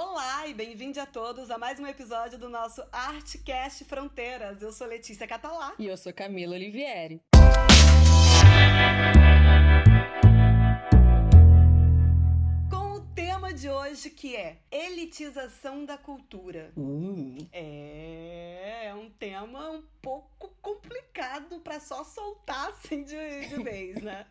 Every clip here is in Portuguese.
Olá e bem-vindo a todos a mais um episódio do nosso Artcast Fronteiras. Eu sou Letícia Catalá. E eu sou Camila Olivieri. Com o tema de hoje que é elitização da cultura. Uh. É, é um tema um pouco complicado para só soltar assim de, de vez, né?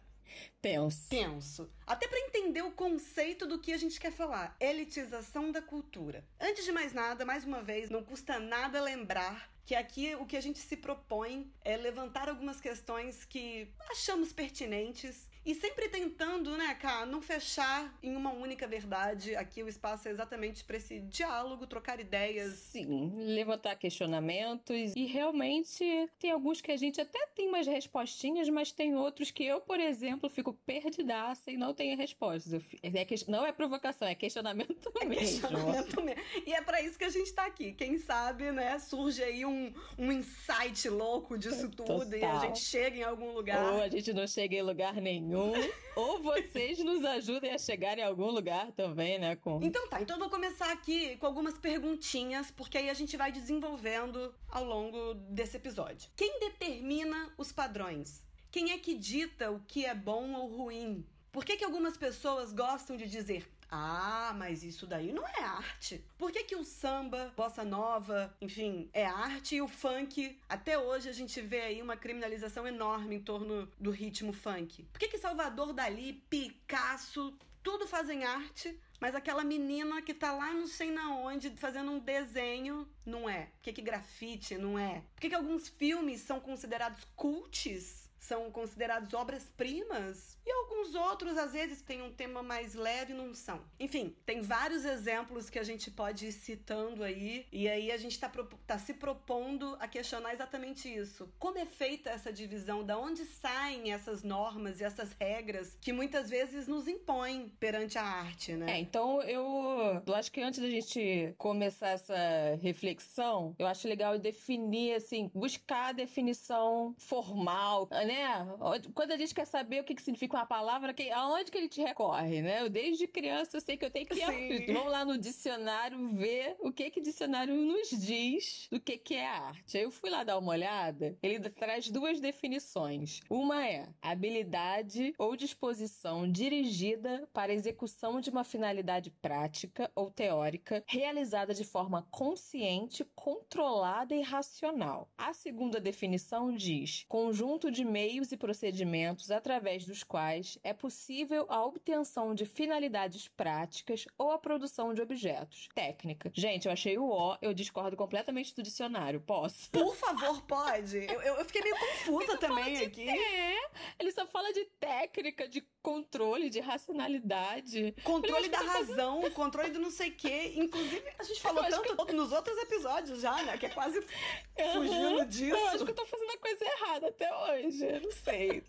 Tenso. Tenso. Até para entender o conceito do que a gente quer falar. Elitização da cultura. Antes de mais nada, mais uma vez, não custa nada lembrar que aqui o que a gente se propõe é levantar algumas questões que achamos pertinentes e sempre tentando, né, cá, não fechar em uma única verdade. Aqui o espaço é exatamente para esse diálogo, trocar ideias. Sim, levantar questionamentos. E realmente tem alguns que a gente até tem umas respostinhas, mas tem outros que eu, por exemplo, fico perdidaça e não tenho respostas. É que, não é provocação, é questionamento é mesmo. Questionamento mesmo. E é para isso que a gente tá aqui. Quem sabe, né, surge aí um, um insight louco disso tudo Total. e a gente chega em algum lugar. Ou a gente não chega em lugar nenhum. Ou vocês nos ajudem a chegar em algum lugar também, né? Com... Então tá, então eu vou começar aqui com algumas perguntinhas, porque aí a gente vai desenvolvendo ao longo desse episódio. Quem determina os padrões? Quem é que dita o que é bom ou ruim? Por que, que algumas pessoas gostam de dizer ah, mas isso daí não é arte. Por que, que o samba, bossa nova, enfim, é arte e o funk, até hoje a gente vê aí uma criminalização enorme em torno do ritmo funk? Por que, que Salvador Dali, Picasso, tudo fazem arte, mas aquela menina que tá lá não sei na onde fazendo um desenho não é? Por que, que grafite não é? Por que, que alguns filmes são considerados cults? São considerados obras-primas? E alguns outros, às vezes, têm um tema mais leve não são. Enfim, tem vários exemplos que a gente pode ir citando aí. E aí a gente tá, tá se propondo a questionar exatamente isso. Como é feita essa divisão? Da onde saem essas normas e essas regras que muitas vezes nos impõem perante a arte, né? É, então eu, eu acho que antes da gente começar essa reflexão, eu acho legal definir, assim, buscar a definição formal, né? Quando a gente quer saber o que, que significa uma palavra, que, aonde que ele te recorre, né? Eu, desde criança eu sei que eu tenho que ir. Vamos lá no dicionário ver o que que o dicionário nos diz do que que é arte. Aí eu fui lá dar uma olhada, ele traz duas definições. Uma é habilidade ou disposição dirigida para execução de uma finalidade prática ou teórica realizada de forma consciente, controlada e racional. A segunda definição diz conjunto de meios e procedimentos através dos quais é possível a obtenção de finalidades práticas ou a produção de objetos. Técnica. Gente, eu achei o O, eu discordo completamente do dicionário. Posso? Por favor, pode. Eu, eu fiquei meio confusa também aqui. É, ele só fala de técnica, de controle, de racionalidade. Controle da razão, fazendo... controle do não sei o quê. Inclusive, a gente falou tanto que... nos outros episódios já, né? Que é quase fugindo disso. Eu acho que eu tô fazendo a coisa errada até hoje. Eu não sei.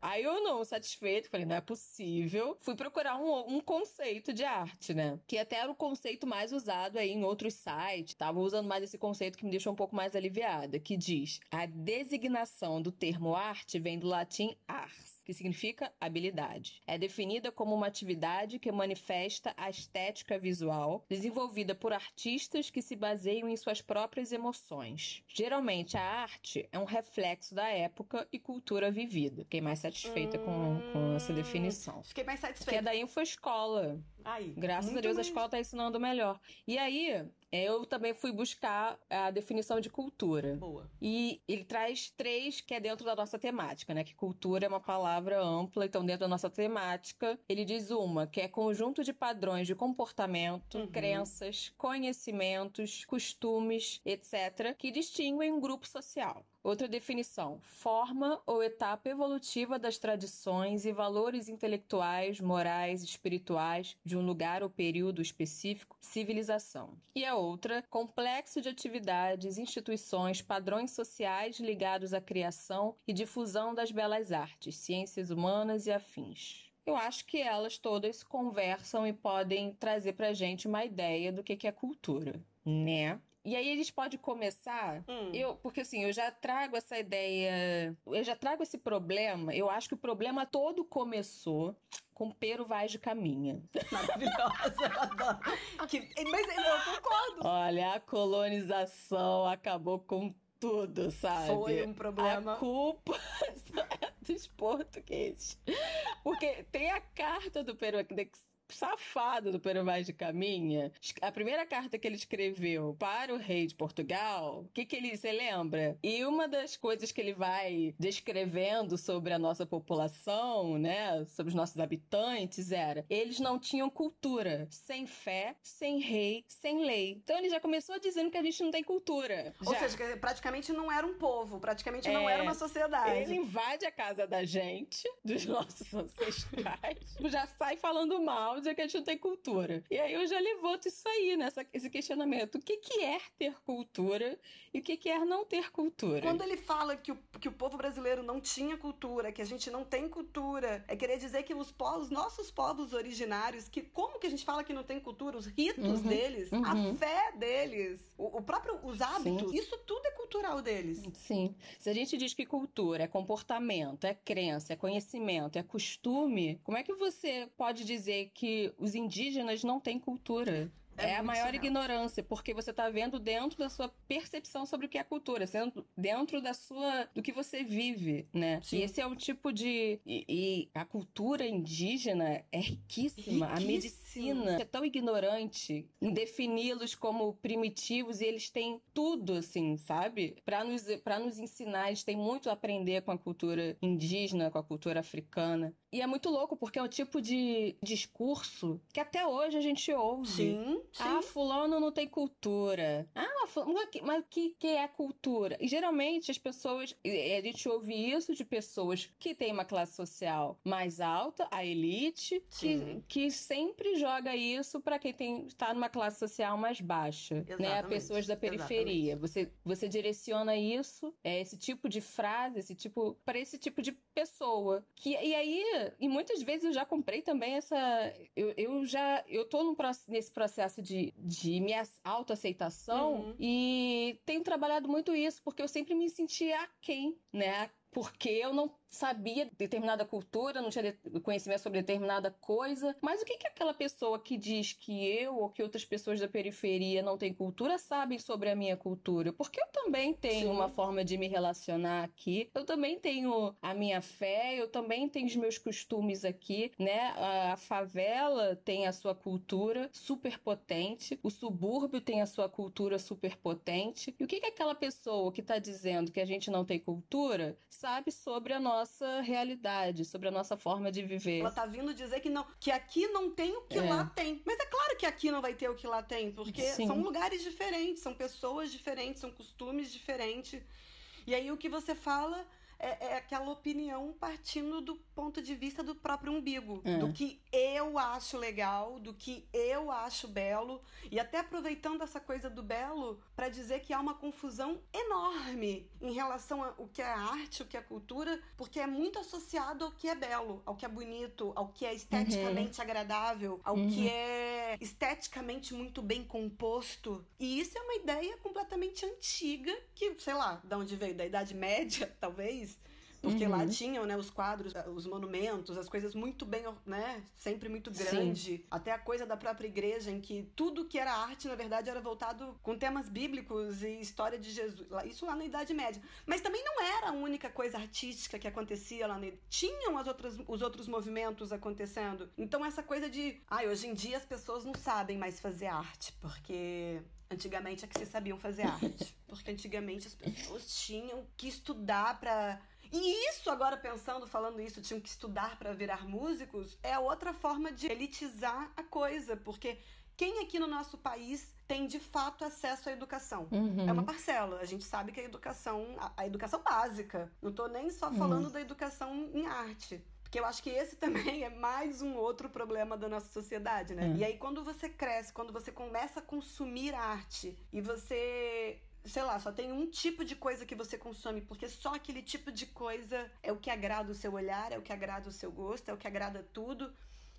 Aí eu não, satisfeito, falei, não é possível. Fui procurar um, um, conceito de arte, né? Que até era o conceito mais usado aí em outros sites. Tava usando mais esse conceito que me deixou um pouco mais aliviada, que diz: a designação do termo arte vem do latim ars que significa habilidade. É definida como uma atividade que manifesta a estética visual, desenvolvida por artistas que se baseiam em suas próprias emoções. Geralmente, a arte é um reflexo da época e cultura vivida. Fiquei mais satisfeita hum, com, com essa definição. Fiquei mais satisfeita. Porque é da Infoescola. Aí, Graças a Deus mais... a escola está ensinando melhor. E aí, eu também fui buscar a definição de cultura. Boa. E ele traz três que é dentro da nossa temática, né? Que cultura é uma palavra ampla, então dentro da nossa temática, ele diz uma, que é conjunto de padrões de comportamento, uhum. crenças, conhecimentos, costumes, etc., que distinguem um grupo social. Outra definição: forma ou etapa evolutiva das tradições e valores intelectuais, morais, espirituais de um lugar ou período específico, civilização. E a outra: complexo de atividades, instituições, padrões sociais ligados à criação e difusão das belas artes, ciências humanas e afins. Eu acho que elas todas conversam e podem trazer pra gente uma ideia do que é cultura, né? E aí a gente pode começar, hum. eu, porque assim, eu já trago essa ideia, eu já trago esse problema, eu acho que o problema todo começou com Pero Vaz de Caminha. Maravilhosa, eu adoro. Que, mas eu concordo. Olha, a colonização acabou com tudo, sabe? Foi um problema. A culpa dos portugueses. Porque tem a carta do Pero safado do Pero Vaz de Caminha, a primeira carta que ele escreveu para o rei de Portugal, o que, que ele se lembra? E uma das coisas que ele vai descrevendo sobre a nossa população, né, sobre os nossos habitantes, era eles não tinham cultura, sem fé, sem rei, sem lei. Então ele já começou dizendo que a gente não tem cultura. Ou já. seja, praticamente não era um povo, praticamente não É, era uma sociedade. Ele invade a casa da gente, dos nossos ancestrais, já sai falando mal, dizendo que a gente não tem cultura. E aí eu já levanto isso aí, nessa, esse questionamento. O que, que é ter cultura e o que, que é não ter cultura? Quando ele fala que o, que o povo brasileiro não tinha cultura, que a gente não tem cultura, é querer dizer que os povos, nossos povos originários, que como que a gente fala que não tem cultura? Os ritos Uhum, deles, uhum. a fé deles, o, o próprio, os hábitos, isso tudo é cultural deles. Sim. Se a gente diz que cultura é comportamento, é crença, é conhecimento, é costume, como é que você pode dizer que os indígenas não têm cultura? É É, a maior surreal. ignorância, porque você está vendo dentro da sua percepção sobre o que é cultura, sendo dentro da sua do que você vive, né? Sim. E esse é o tipo de e, e a cultura indígena é riquíssima, a Riquíssima. medicina é tão ignorante em defini-los como primitivos e eles têm tudo assim, sabe? Para nos para nos ensinar, eles têm muito a aprender com a cultura indígena, com a cultura africana. E é muito louco porque é o tipo de discurso que até hoje a gente ouve. Sim, sim. Ah, fulano não tem cultura. Ah, fu- mas o que- que, é cultura? E geralmente as pessoas. A gente ouve isso de pessoas que têm uma classe social mais alta, a elite, que, Sim. que sempre joga isso para quem tem, tá numa classe social mais baixa. Né? A Exatamente, pessoas da periferia. Você, você direciona isso, é, esse tipo de frase, esse tipo. para esse tipo de pessoa. Que, e aí, e muitas vezes eu já comprei também essa. Eu, eu já. Eu tô num nesse processo de, de minha autoaceitação Uhum. e tenho trabalhado muito isso, porque eu sempre me sentia aquém, né? Porque eu não sabia determinada cultura, não tinha conhecimento sobre determinada coisa. Mas o que, que aquela pessoa que diz que eu ou que outras pessoas da periferia não têm cultura sabem sobre a minha cultura? Porque eu também tenho Sim. uma forma de me relacionar aqui, eu também tenho a minha fé, eu também tenho os meus costumes aqui, né? A, a favela tem a sua cultura super potente, o subúrbio tem a sua cultura super potente. E o que, que aquela pessoa que está dizendo que a gente não tem cultura sabe sobre a nossa realidade, sobre a nossa forma de viver? Ela tá vindo dizer que não, que aqui não tem o que É. lá tem. Mas é claro que aqui não vai ter o que lá tem, porque Sim. são lugares diferentes, são pessoas diferentes, são costumes diferentes. E aí o que você fala é, é aquela opinião partindo do ponto de vista do próprio umbigo, É. do que eu acho legal, do que eu acho belo, e até aproveitando essa coisa do belo para dizer que há uma confusão enorme em relação ao que é arte, o que é cultura, porque é muito associado ao que é belo, ao que é bonito, ao que é esteticamente agradável, ao Uhum. que é esteticamente muito bem composto. E isso é uma ideia completamente antiga que, sei lá, da onde veio da Idade Média, talvez. Porque lá Uhum. tinham, né, os quadros, os monumentos, as coisas muito bem, né, sempre muito Sim. grande. Até a coisa da própria igreja, em que tudo que era arte, na verdade, era voltado com temas bíblicos e história de Jesus. Lá- Isso lá na Idade Média. Mas também não era a única coisa artística que acontecia lá. Na... Tinham as outras, os outros movimentos acontecendo. Então essa coisa de, ai, hoje em dia as pessoas não sabem mais fazer arte, porque antigamente é que se sabiam fazer arte. Porque antigamente as pessoas tinham que estudar pra e isso, agora pensando, falando isso, tinham que estudar para virar músicos, é outra forma de elitizar a coisa, porque quem aqui no nosso país tem de fato acesso à educação? Uhum. É uma parcela. A gente sabe que a educação, a, a educação básica. Não tô nem só falando da educação em arte. Porque eu acho que esse também é mais um outro problema da nossa sociedade, né? É. E aí, quando você cresce, quando você começa a consumir arte e você sei lá, só tem um tipo de coisa que você consome, porque só aquele tipo de coisa é o que agrada o seu olhar, é o que agrada o seu gosto, é o que agrada tudo.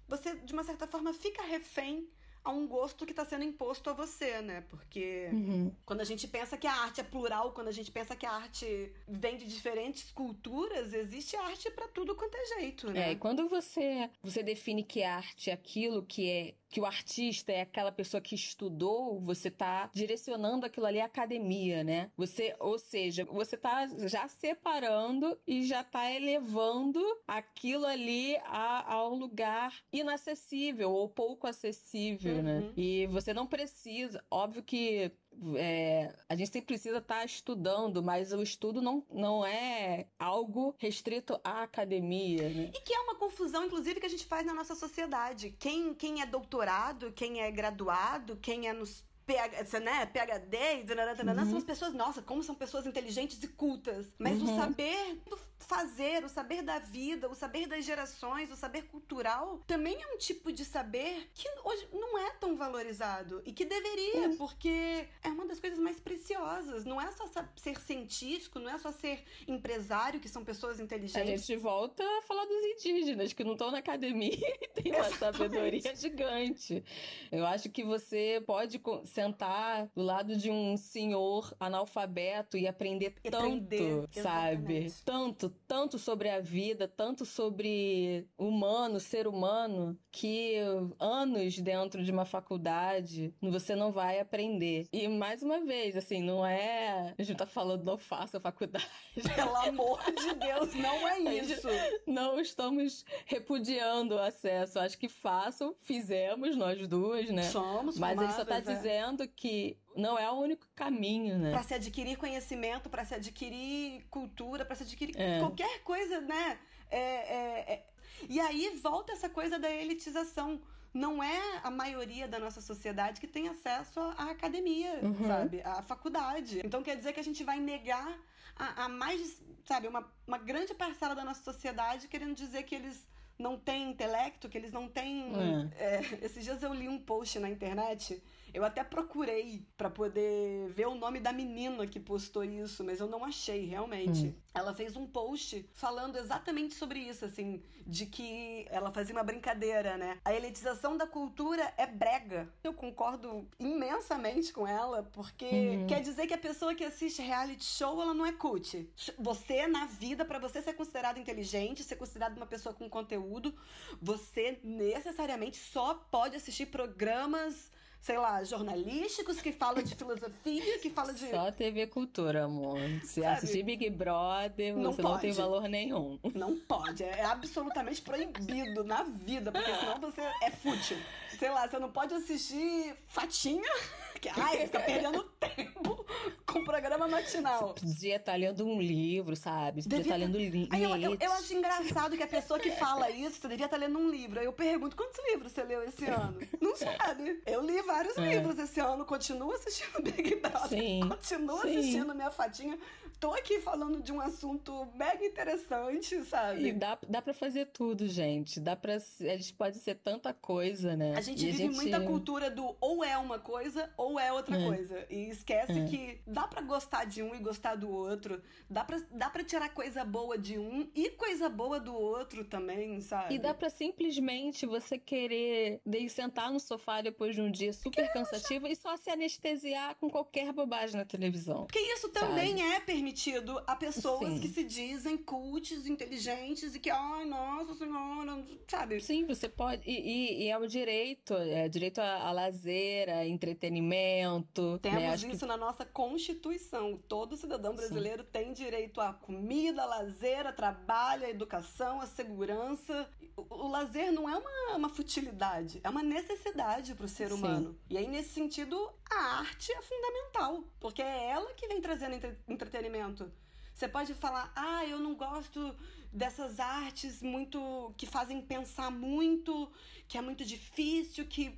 Você, de uma certa forma, fica refém a um gosto que está sendo imposto a você, né? Porque uhum. quando a gente pensa que a arte é plural, quando a gente pensa que a arte vem de diferentes culturas, existe arte para tudo quanto é jeito, né? É, e quando você, você define que arte é aquilo que é que o artista é aquela pessoa que estudou, você tá direcionando aquilo ali à academia, né? Você, ou seja, você tá já separando e já tá elevando aquilo ali a, a um lugar inacessível ou pouco acessível, né? uhum. né? E você não precisa, óbvio que é, a gente sempre precisa estar tá estudando, mas o estudo não, não é algo restrito à academia. Né? E que é uma confusão, inclusive, que a gente faz na nossa sociedade. Quem, quem é doutorado, quem é graduado, quem é nos PH, né, PHD, uhum. são as pessoas, nossa, como são pessoas inteligentes e cultas. Mas uhum. o saber do fazer, o saber da vida, o saber das gerações, o saber cultural, também é um tipo de saber que hoje não é tão valorizado. E que deveria, uhum. porque é uma das coisas mais preciosas. Não é só ser científico, não é só ser empresário, que são pessoas inteligentes. A gente volta a falar dos indígenas, que não estão na academia e tem uma Exatamente. sabedoria gigante. Eu acho que você pode sentar do lado de um senhor analfabeto e aprender e tanto, aprender. sabe? Exatamente. Tanto, tanto sobre a vida, tanto sobre humano, ser humano, que anos dentro de uma faculdade você não vai aprender. E mais uma vez, assim, não é. A gente tá falando, não faça faculdade. Pelo amor de Deus, não é isso. Não estamos repudiando o acesso. Acho que façam, fizemos nós duas, né? Somos, Mas a gente só tá é. dizendo que não é o único caminho, né? Para se adquirir conhecimento, para se adquirir cultura, para se adquirir é. qualquer coisa, né? É, é, é, e aí volta essa coisa da elitização. Não é a maioria da nossa sociedade que tem acesso à academia, uhum. sabe? À faculdade. Então quer dizer que a gente vai negar a, a mais, sabe, uma, uma grande parcela da nossa sociedade querendo dizer que eles não têm intelecto, que eles não têm. É. É, esses dias eu li um post na internet eu até procurei para poder ver o nome da menina que postou isso, mas eu não achei realmente. Hum. Ela fez um post falando exatamente sobre isso, assim, de que ela fazia uma brincadeira, né? A elitização da cultura é brega. Eu concordo imensamente com ela, porque uhum. quer dizer que a pessoa que assiste reality show, ela não é cult. Você, na vida, para você ser considerado inteligente, ser considerado uma pessoa com conteúdo, você necessariamente só pode assistir programas sei lá, jornalísticos que falam de filosofia, que falam de. Só TV Cultura, amor. Se Sabe? assistir Big Brother, não você pode. não tem valor nenhum. Não pode. É absolutamente proibido na vida, porque senão você é fútil. Sei lá, você não pode assistir Fatinha, que ai, fica perdendo tempo com programa matinal. Você podia estar lendo um livro, sabe? Você podia estar lendo livro. Eu, eu, eu, acho engraçado que a pessoa que fala isso, você devia estar lendo um livro. Aí eu pergunto, quantos livros você leu esse ano? Não sabe. Eu li vários é. livros esse ano, continuo assistindo Big Brother, sim, continuo sim. assistindo Minha Fadinha. Tô aqui falando de um assunto mega interessante, sabe? E dá, dá pra fazer tudo, gente. Dá pra. A gente pode ser tanta coisa, né? A gente e vive gente... muita cultura do ou é uma coisa ou é outra é. coisa. E esquece é. que dá pra gostar de um e gostar do outro. Dá pra, dá pra tirar coisa boa de um e coisa boa do outro também, sabe? E dá pra simplesmente você querer de sentar no sofá depois de um dia super cansativo e só se anestesiar com qualquer bobagem na televisão. Porque isso também sabe? é permitido a pessoas Sim. que se dizem cultes, inteligentes e que, ai, nossa senhora, sabe? Sim, você pode. E, e, e é o direito, é direito a, a lazer, a entretenimento. Temos né? isso que... na nossa Constituição. Todo cidadão brasileiro Sim. tem direito a comida, a lazer, a trabalho, a educação, a segurança. O, o lazer não é uma, uma futilidade, é uma necessidade para o ser Sim. humano. E aí, nesse sentido, a arte é fundamental, porque é ela que vem trazendo entre entretenimento. Você pode falar, ah, eu não gosto dessas artes muito que fazem pensar muito, que é muito difícil, que.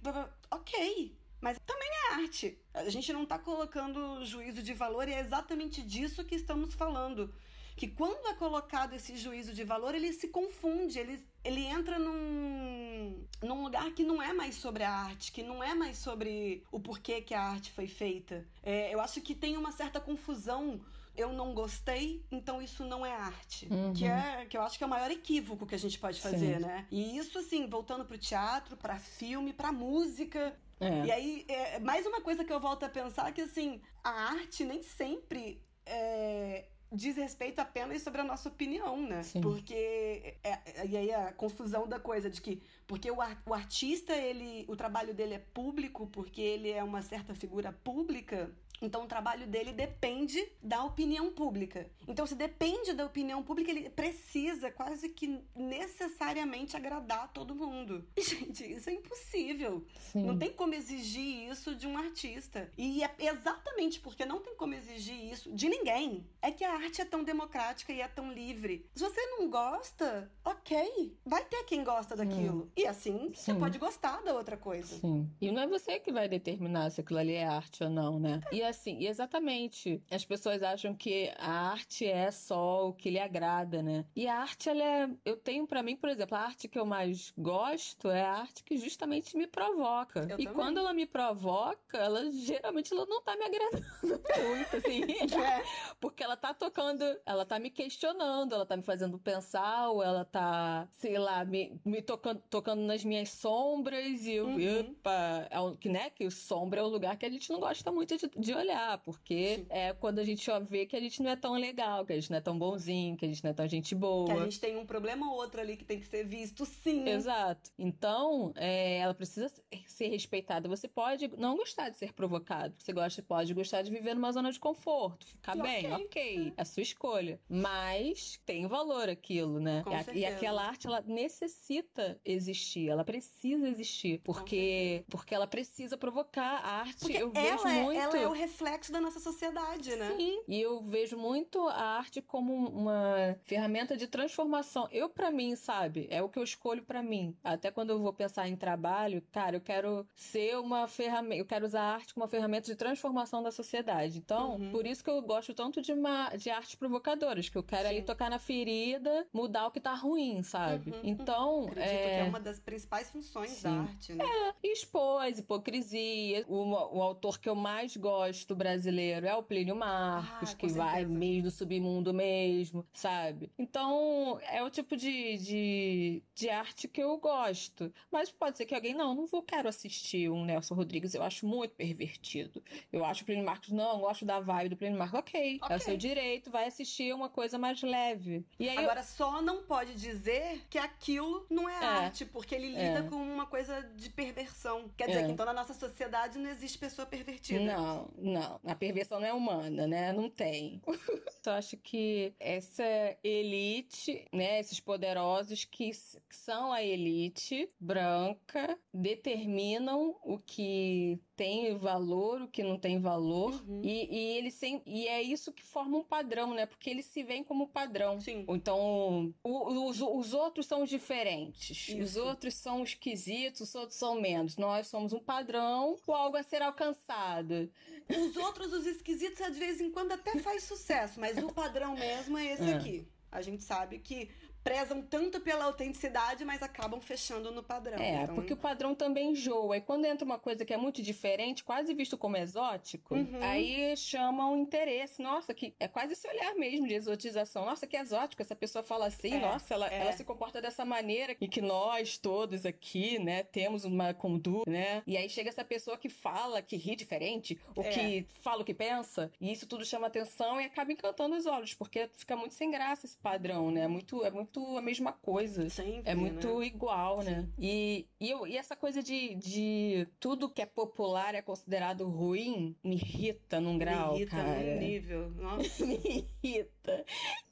Ok, mas também é arte. A gente não está colocando juízo de valor e é exatamente disso que estamos falando que quando é colocado esse juízo de valor, ele se confunde, ele, ele entra num, num lugar que não é mais sobre a arte, que não é mais sobre o porquê que a arte foi feita. É, eu acho que tem uma certa confusão eu não gostei, então isso não é arte. Uhum. Que é que eu acho que é o maior equívoco que a gente pode fazer, Sim. né? E isso, assim, voltando pro teatro, para filme, para música, É. E aí, é, mais uma coisa que eu volto a pensar que, assim, a arte nem sempre é, diz respeito apenas sobre a nossa opinião, né? Sim. Porque é, é, e aí a confusão da coisa de que porque o, o artista ele o trabalho dele é público porque ele é uma certa figura pública então o trabalho dele depende da opinião pública. Então, se depende da opinião pública, ele precisa quase que necessariamente agradar todo mundo. E, gente, isso é impossível. Sim. Não tem como exigir isso de um artista. E é exatamente porque não tem como exigir isso de ninguém. É que a arte é tão democrática e é tão livre. Se você não gosta, ok. Vai ter quem gosta daquilo. Hum. E assim, Sim. você pode gostar da outra coisa. Sim. E não é você que vai determinar se aquilo ali é arte ou não, né? E assim, exatamente. As pessoas acham que a arte é só o que lhe agrada, né? E a arte, ela é. Eu tenho para mim, por exemplo, a arte que eu mais gosto é a arte que justamente me provoca. Eu e também. quando ela me provoca, ela geralmente ela não tá me agradando muito, assim. é. Porque ela tá tocando, ela tá me questionando, ela tá me fazendo pensar, ou ela tá, sei lá, me, me tocando, tocando nas minhas sombras e eu, uhum. opa, é, que, né, que o sombra é um lugar que a gente não gosta muito de, de olhar, porque Sim. é quando a gente vê que a gente não é tão legal, que a gente não é tão bonzinho, que a gente não é tão gente boa. Que a gente tem um problema ou outro ali que tem que ser visto, sim. Exato. Então, é, ela precisa ser respeitada. Você pode não gostar de ser provocado. Você gosta, pode gostar de viver numa zona de conforto, ficar bem, ok. okay. É a sua escolha. Mas tem valor aquilo, né? e, e aquela arte, ela necessita existir. Ela precisa existir. Porque, porque ela precisa provocar a arte. Porque eu vejo é, muito. Ela é o reflexo da nossa sociedade, né? Sim. E eu vejo muito a arte como uma ferramenta de transformação. Eu, para mim, sabe, é o que eu escolho para mim. Até quando eu vou pensar em trabalho, cara, eu quero ser uma ferramenta, eu quero usar a arte como uma ferramenta de transformação da sociedade. Então, uhum. por isso que eu gosto tanto de, uma, de artes provocadoras, que eu quero Sim. ali tocar na ferida, mudar o que tá ruim, sabe? Uhum. Então, Acredito é... que é uma das principais funções Sim. da arte, né? É, expor as hipocrisias. O, o autor que eu mais gosto brasileiro é o Plínio Marcos, ah, que certeza. vai meio do submundo mesmo, sabe? Então, é o tipo de, de, de arte que eu gosto. Mas pode ser que alguém, não, não vou, quero assistir um Nelson Rodrigues, eu acho muito pervertido. Eu acho o Plínio Marcos, não, gosto da vibe do Plínio Marcos. Ok, okay. é o seu direito, vai assistir uma coisa mais leve. E aí Agora, eu... só não pode dizer que aquilo não é, é. arte, porque ele lida é. com uma coisa de perversão. Quer dizer, é. que então na nossa sociedade não existe pessoa pervertida. Não, não. A perversão não é humana, né? Não tem. Eu acho que essa elite, né? Esses poderosos que são a elite branca determinam o que tem valor, o que não tem valor. Uhum. E, e eles sem, e é isso que forma um padrão, né? Porque eles se veem como padrão. Sim. Então, o, os, os outros são diferentes. Isso. Os outros são esquisitos, os outros são menos. Nós somos um padrão ou algo a ser alcançado. Os outros, os esquisitos, de vez em quando até faz sucesso, mas o padrão mesmo é esse é. aqui. A gente sabe que prezam tanto pela autenticidade, mas acabam fechando no padrão. É, então... porque o padrão também enjoa. E quando entra uma coisa que é muito diferente, quase visto como exótico, uhum. aí chama um interesse. Nossa, que é quase esse olhar mesmo de exotização. Nossa, que exótico. Essa pessoa fala assim, é, nossa, ela, é. ela se comporta dessa maneira e que nós todos aqui, né, temos uma conduta, né? E aí chega essa pessoa que fala, que ri diferente, ou é. que fala o que pensa, e isso tudo chama atenção e acaba encantando os olhos, porque fica muito sem graça esse padrão, né? Muito, é muito muito a mesma coisa. Sempre, é muito né? igual, né? Sim. né? E, e, eu, e essa coisa de, de tudo que é popular é considerado ruim me irrita num grau, me irrita cara. num nível. Nossa. me irrita.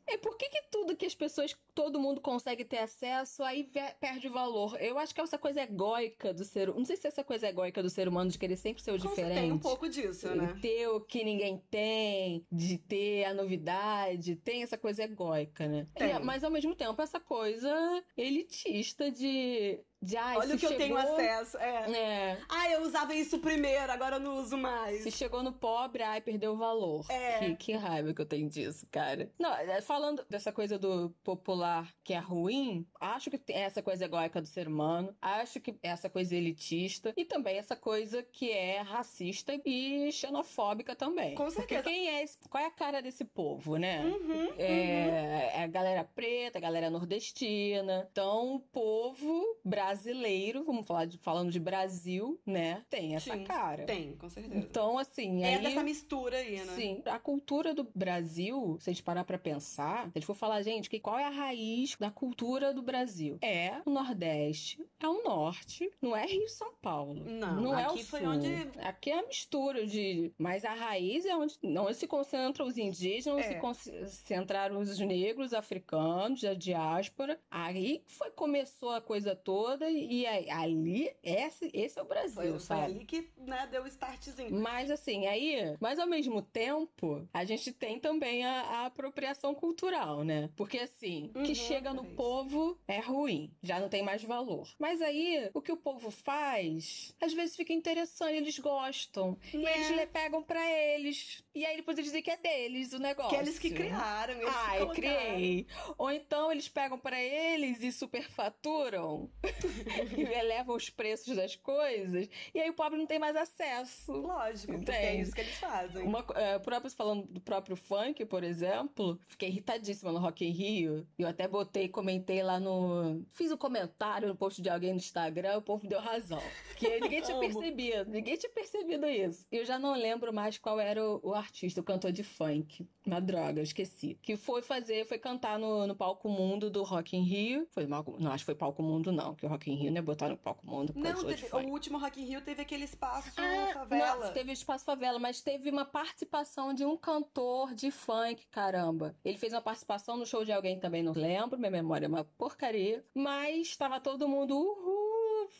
É por que, que tudo que as pessoas, todo mundo consegue ter acesso, aí perde valor? Eu acho que é essa coisa egóica do ser Não sei se é essa coisa egóica do ser humano de querer sempre ser o diferente. Tem um pouco disso, né? Ter o que ninguém tem, de ter a novidade, tem essa coisa egóica, né? Tem. mas ao mesmo tempo, essa coisa elitista de de, ai, Olha o que chegou... eu tenho acesso. É. é. Ah, eu usava isso primeiro, agora eu não uso mais. Se chegou no pobre, ai, perdeu o valor. É. Que, que raiva que eu tenho disso, cara. Não, é, falando dessa coisa do popular que é ruim, acho que tem essa coisa egóica do ser humano, acho que essa coisa elitista e também essa coisa que é racista e xenofóbica também. Com certeza. Porque quem é esse, qual é a cara desse povo, né? Uhum, é, uhum. é a galera preta, a galera nordestina. Então, o povo brasileiro brasileiro, vamos falar de, falando de Brasil, né? Tem essa Sim, cara. Tem, com certeza. Então, assim, é aí... dessa mistura aí, né? Sim, a cultura do Brasil, se a gente parar pra pensar, se a gente for falar, gente, que qual é a raiz da cultura do Brasil? É o Nordeste, é o Norte, não é Rio São Paulo. Não, não é aqui o foi Sul. onde- Aqui é a mistura de. Mas a raiz é onde, onde se concentram os indígenas, É. se concentraram os negros, africanos, a diáspora. Aí foi, começou a coisa toda e aí, ali, esse, esse é o Brasil, Foi, foi sabe? ali que né, deu o startzinho. Mas assim, aí, mas ao mesmo tempo, a gente tem também a, a apropriação cultural, né? Porque assim, o que Uhum, chega no é povo é ruim, já não tem mais valor. Mas aí, o que o povo faz, às vezes fica interessante, eles gostam. E Né? aí eles le- pegam pra eles. E aí depois eles dizem que é deles o negócio. Que eles que criaram, eles Ah, que criei. Ou então eles pegam pra eles e superfaturam e elevam os preços das coisas. E aí o pobre não tem mais acesso. Lógico, porque é isso que eles fazem. Uma, é, próprio, falando do próprio funk, por exemplo, fiquei irritadíssima no Rock in Rio. Eu até botei, comentei lá no. Fiz um comentário no post de alguém no Instagram, o povo deu razão. Que ninguém tinha percebido, ninguém tinha percebido isso. Eu já não lembro mais qual era o, o artista, o cantor de funk. Uma droga, eu esqueci. Que foi fazer, foi cantar no, no palco mundo do Rock in Rio. Foi, mal- não, acho que foi palco mundo, não, que o Rock in Rio não é botar no palco mundo. Não, teve- o último Rock in Rio teve aquele espaço Ah, favela. não, teve o Espaço Favela, mas teve uma participação de um cantor de funk, caramba. Ele fez uma participação no show de alguém também, não lembro, minha memória é uma porcaria. Mas estava todo mundo, uhul,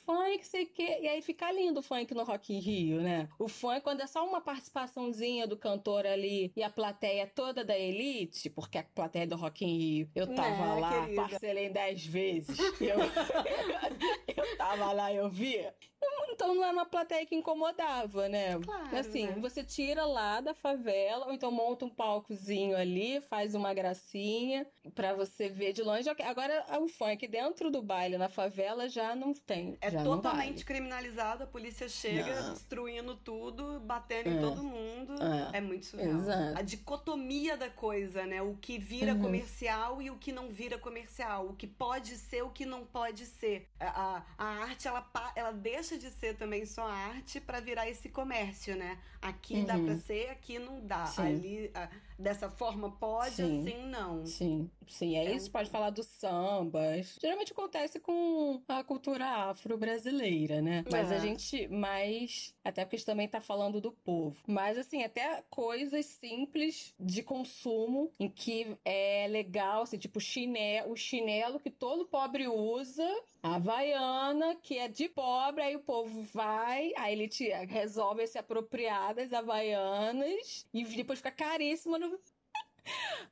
funk, sei o quê. E aí fica lindo o funk no Rock in Rio, né? O funk, quando é só uma participaçõezinha do cantor ali e a plateia toda da elite, porque a plateia do Rock in Rio, eu tava Né, lá, querida? parcelei 10 vezes. Eu, eu tava lá, eu via. Então não era uma plateia que incomodava, né? Claro, assim, né? você tira lá da favela, ou então monta um palcozinho ali, faz uma gracinha pra você ver de longe. Agora o funk dentro do baile na favela já não tem. É totalmente criminalizado, a polícia chega Não. destruindo tudo, batendo em É. todo mundo. É. É, muito surreal. Exato. A dicotomia da coisa, né? O que vira Uhum. comercial e o que não vira comercial. O que pode ser, o que não pode ser. A, a, a arte, ela, ela deixa de ser também só arte pra virar esse comércio, né? Aqui dá Uhum. pra ser, aqui não dá. Sim. Ali, dessa forma pode, Sim. assim não. Sim, sim, é É isso. um- Pode falar dos sambas. Geralmente acontece com a cultura afro-brasileira, né? Mas É. a gente, mas até porque a gente também tá falando do povo. Mas assim, até coisas simples de consumo em que é legal, assim, tipo chinelo, o chinelo que todo pobre usa, a havaiana, que é de pobre, aí o povo vai, aí ele te resolve se apropriar das havaianas e depois fica caríssimo no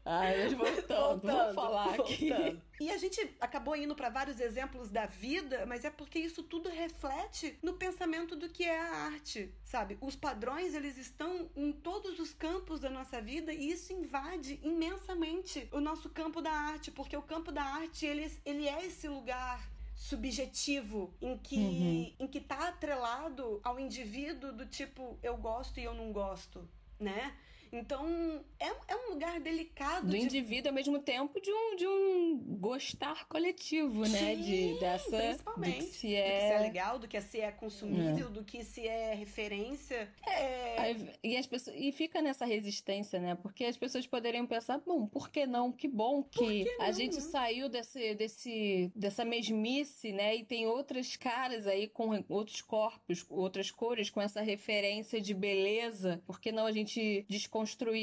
Ai, mas voltando, vamos falar aqui. voltando. E a gente acabou indo para vários exemplos da vida, mas é porque isso tudo reflete no pensamento do que é a arte, sabe? Os padrões, eles estão em todos os campos da nossa vida e isso invade imensamente o nosso campo da arte, porque o campo da arte, ele, ele é esse lugar subjetivo em que Uhum. em que tá atrelado ao indivíduo do tipo eu gosto e eu não gosto, né? Então, é, é um lugar delicado Do de indivíduo ao mesmo tempo de um, de um gostar coletivo, né? Sim, de, dessa. Do principalmente. que se do que se é é. legal, do que se é consumível, do que se é referência. É, Aí- e, as pessoas, e fica nessa resistência, né? Porque as pessoas poderiam pensar, bom, por que não? Que bom que, que a não, gente né? saiu desse, desse, dessa mesmice, né? E tem outras caras aí com outros corpos, outras cores, com essa referência de beleza. Por que não a gente desconstruir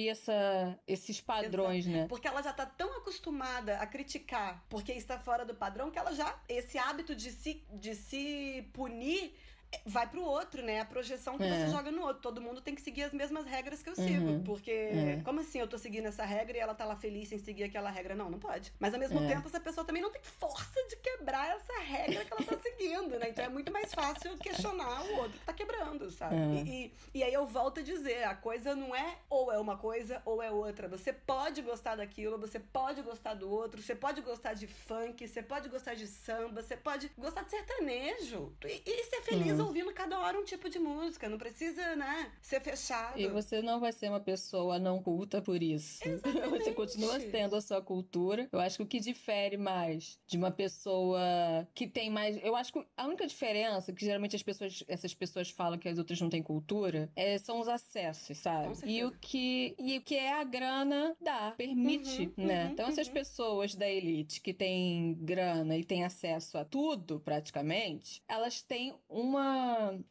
essa, esses padrões, né? Porque ela já tá tão acostumada a criticar porque está fora do padrão que ela já. Esse hábito de se, de se punir vai pro outro, né? A projeção que É. você joga no outro. Todo mundo tem que seguir as mesmas regras que eu sigo. Uhum. Porque, É. como assim eu tô seguindo essa regra e ela tá lá feliz sem seguir aquela regra? Não, não pode. Mas ao mesmo É. tempo, essa pessoa também não tem força de quebrar essa regra que ela tá seguindo, né? Então é muito mais fácil questionar o outro que tá quebrando, sabe? É. E, e, e aí eu volto a dizer: a coisa não é ou é uma coisa ou é outra. Você pode gostar daquilo, você pode gostar do outro, você pode gostar de funk, você pode gostar de samba, você pode gostar de sertanejo e, e ser feliz precisa ouvindo cada hora um tipo de música, não precisa, né, ser fechado. E você não vai ser uma pessoa não culta por isso. Exatamente. Você continua tendo a sua cultura. Eu acho que o que difere mais de uma pessoa que tem mais. Eu acho que a única diferença que geralmente as pessoas, essas pessoas falam que as outras não têm cultura é, são os acessos, sabe? E o que e o que é a grana dá, permite, uhum, né? Uhum, então essas uhum. pessoas da elite que têm grana e têm acesso a tudo praticamente, elas têm uma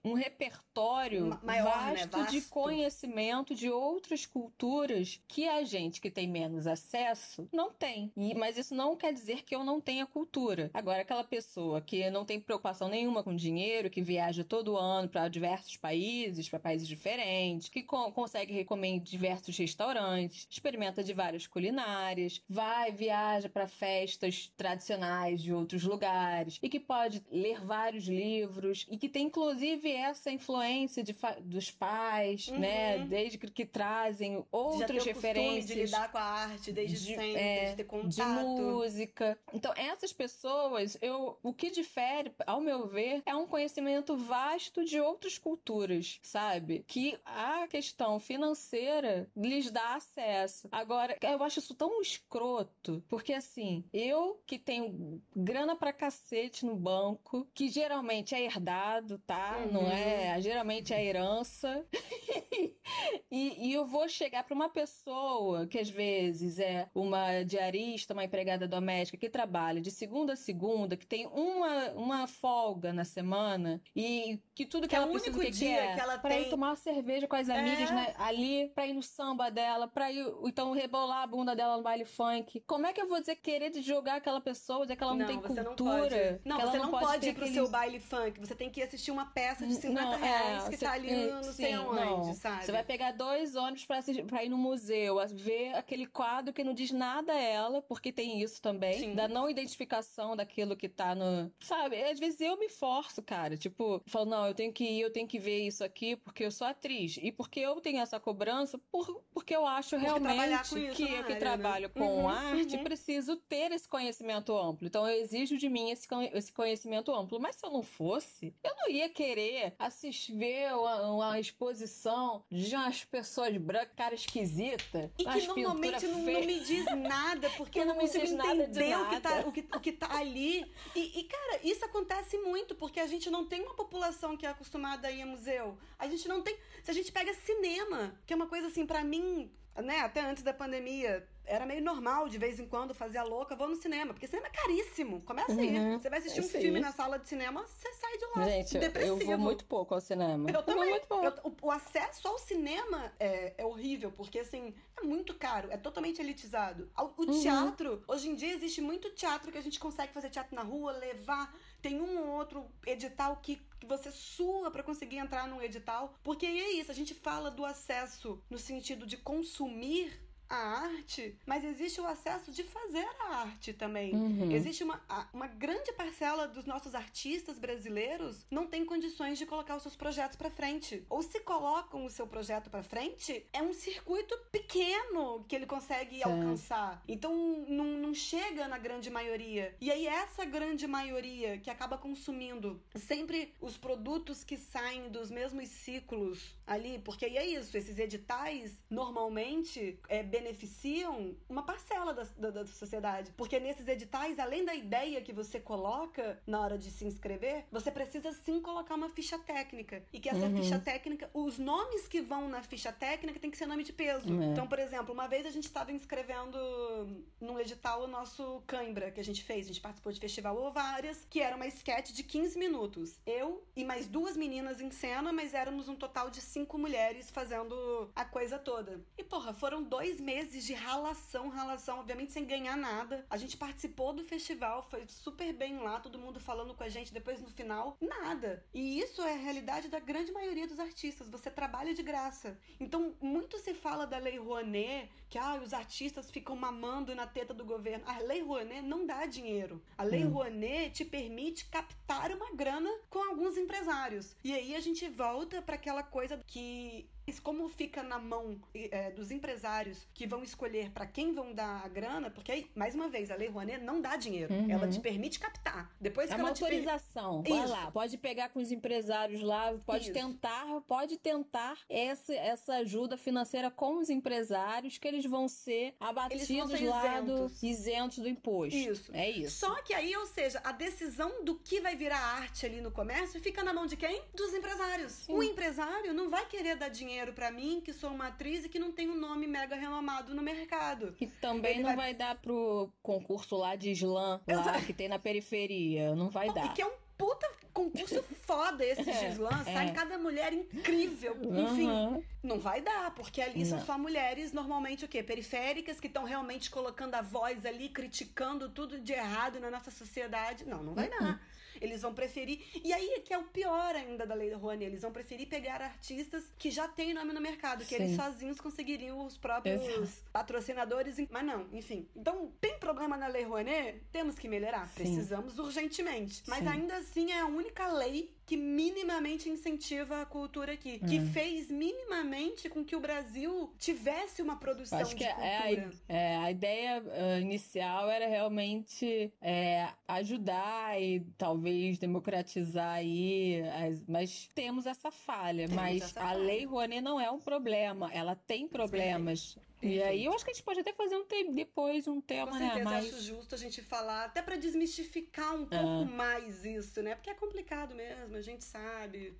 um repertório Maior, né? vasto, né? vasto de conhecimento de outras culturas que a gente que tem menos acesso não tem. E, mas isso não quer dizer que eu não tenha cultura. Agora, aquela pessoa que não tem preocupação nenhuma com dinheiro, que viaja todo ano para diversos países, para países diferentes, que co consegue recomendar diversos restaurantes, experimenta de várias culinárias, vai, viaja para festas tradicionais de outros lugares e que pode ler vários livros e que tem inclusive essa influência de dos pais, uhum. né, desde que, que trazem outras referências de lidar com a arte desde de, sempre, é, de ter contato. De música. Então, essas pessoas, eu, o que difere, ao meu ver, é um conhecimento vasto de outras culturas, sabe? Que a questão financeira lhes dá acesso. Agora, eu acho isso tão escroto, porque assim, eu que tenho grana pra cacete no banco, que geralmente é herdado, tá? Uhum. Não é? Geralmente é herança. e, e eu vou chegar pra uma pessoa que às vezes é uma diarista, uma empregada doméstica que trabalha de segunda a segunda, que tem uma, uma folga na semana e que tudo que, que ela é precisa que quer que ela pra tem... ir tomar uma cerveja com as amigas, é... né? Ali, pra ir no samba dela, pra ir, então rebolar a bunda dela no baile funk. Como é que eu vou dizer querer de jogar aquela pessoa, dizer que ela não, não tem cultura? Não, você não, não pode, ir pro seu baile funk. Você tem que assistir uma peça de 50 não, é, reais é, que você, tá ali no, não sim, sei onde, sabe? Você vai pegar dois ônibus pra, assistir, pra ir no museu, ver aquele quadro que não diz nada a ela, porque tem isso também, Sim. da não identificação daquilo que tá no. Sabe? Às vezes eu me forço, cara. Tipo, falo, não, eu tenho que ir, eu tenho que ver isso aqui porque eu sou atriz. E porque eu tenho essa cobrança, por, porque eu acho porque realmente que eu que né? trabalho com uhum, arte uhum. preciso ter esse conhecimento amplo. Então eu exijo de mim esse, esse conhecimento amplo. Mas se eu não fosse, eu não ia querer assistir, ver uma, uma exposição de umas pessoas brancas, cara esquisita. E que normalmente não, não, me diz nada, porque eu não, não consigo entender o que, tá, o, que, o que tá ali. E, e, cara, isso acontece muito, porque a gente não tem uma população que é acostumada a ir a museu. A gente não tem. Se a gente pega cinema, que é uma coisa assim, para mim, né, até antes da pandemia, era meio normal de vez em quando fazer a louca, vou no cinema, porque cinema é caríssimo. Começa aí. Uhum, você vai assistir um filme na sala de cinema, você sai de lá Gente, depressivo. Eu vou muito pouco ao cinema. Eu, eu também. Muito pouco. Eu, o, o, acesso ao cinema é, é, horrível, porque assim, é muito caro, é totalmente elitizado. O, o uhum. teatro, hoje em dia existe muito teatro que a gente consegue fazer teatro na rua, levar. Tem um ou outro edital que que você sua para conseguir entrar num edital, porque é isso, a gente fala do acesso no sentido de consumir a arte, mas existe o acesso de fazer a arte também. Uhum. Existe uma, uma grande parcela dos nossos artistas brasileiros não tem condições de colocar os seus projetos para frente. Ou se colocam o seu projeto para frente, é um circuito pequeno que ele consegue alcançar. Então não, não chega na grande maioria. E aí essa grande maioria que acaba consumindo sempre os produtos que saem dos mesmos ciclos ali, porque aí é isso, esses editais normalmente é beneficiam uma parcela da, da, da, sociedade. Porque nesses editais, além da ideia que você coloca na hora de se inscrever, você precisa sim colocar uma ficha técnica. E que essa uhum. ficha técnica, os nomes que vão na ficha técnica tem que ser nome de peso. Uhum. Então, por exemplo, uma vez a gente estava inscrevendo num edital o nosso Cãibra que a gente fez. A gente participou de Festival Ovárias, que era uma sketch de 15 minutos. Eu e mais duas meninas em cena, mas éramos um total de cinco mulheres fazendo a coisa toda. E, porra, foram dois meses de ralação, ralação, obviamente sem ganhar nada. A gente participou do festival, foi super bem lá, todo mundo falando com a gente, depois no final, nada. E isso é a realidade da grande maioria dos artistas, você trabalha de graça. Então, muito se fala da Lei Rouanet, que ah, os artistas ficam mamando na teta do governo. A Lei Rouanet não dá dinheiro. A Lei hum. Rouanet te permite captar uma grana com alguns empresários. E aí a gente volta para aquela coisa que como fica na mão é, dos empresários que vão escolher para quem vão dar a grana, porque aí, mais uma vez, a Lei Rouanet não dá dinheiro. Uhum. Ela te permite captar. Depois é que uma ela te autorização. per... Vai Isso. lá, pode pegar com os empresários lá, pode Isso. tentar, pode tentar essa, essa ajuda financeira com os empresários que eles vão ser abatidos vão ser lá isentos. do isentos do imposto. Isso. É isso. Só que aí, ou seja, a decisão do que vai virar arte ali no comércio fica na mão de quem? Dos empresários. O empresário não vai querer dar dinheiro pra mim, que sou uma atriz e que não tem um nome mega renomado no mercado. Que também Ele não vai- vai... dar pro concurso lá de slam, lá Exato. que tem na periferia. Não vai E dar. que é um puta concurso foda esse de É, slam. é. Sai cada mulher incrível. Enfim, Aham. não vai dar, porque ali são Não. só mulheres, normalmente o quê? Periféricas, que estão realmente colocando a voz ali, criticando tudo de errado na nossa sociedade. Não, não vai Uhum. dar. Eles vão preferir. E aí é que é o pior ainda da Lei Rouanet. Eles vão preferir pegar artistas que já têm nome no mercado, que Sim. eles sozinhos conseguiriam os próprios Exato. patrocinadores. Mas não, enfim. Então, tem problema na Lei Rouanet? Temos que melhorar. Sim. Precisamos urgentemente. Mas Sim. ainda assim é a única lei que minimamente incentiva a cultura aqui. Que Hum. fez minimamente com que o Brasil tivesse uma produção Acho que de é, cultura. a, é, a ideia ah, inicial era realmente é, ajudar e talvez democratizar aí, as- mas temos essa falha. Temos mas essa a falha. Lei Rouanet não é um problema, ela tem problemas. E aí eu acho que a gente pode até fazer um te- depois um tema, Com né? certeza, mais... acho justo a gente falar, até pra desmistificar um pouco mais isso, né? Porque é complicado mesmo, a gente sabe.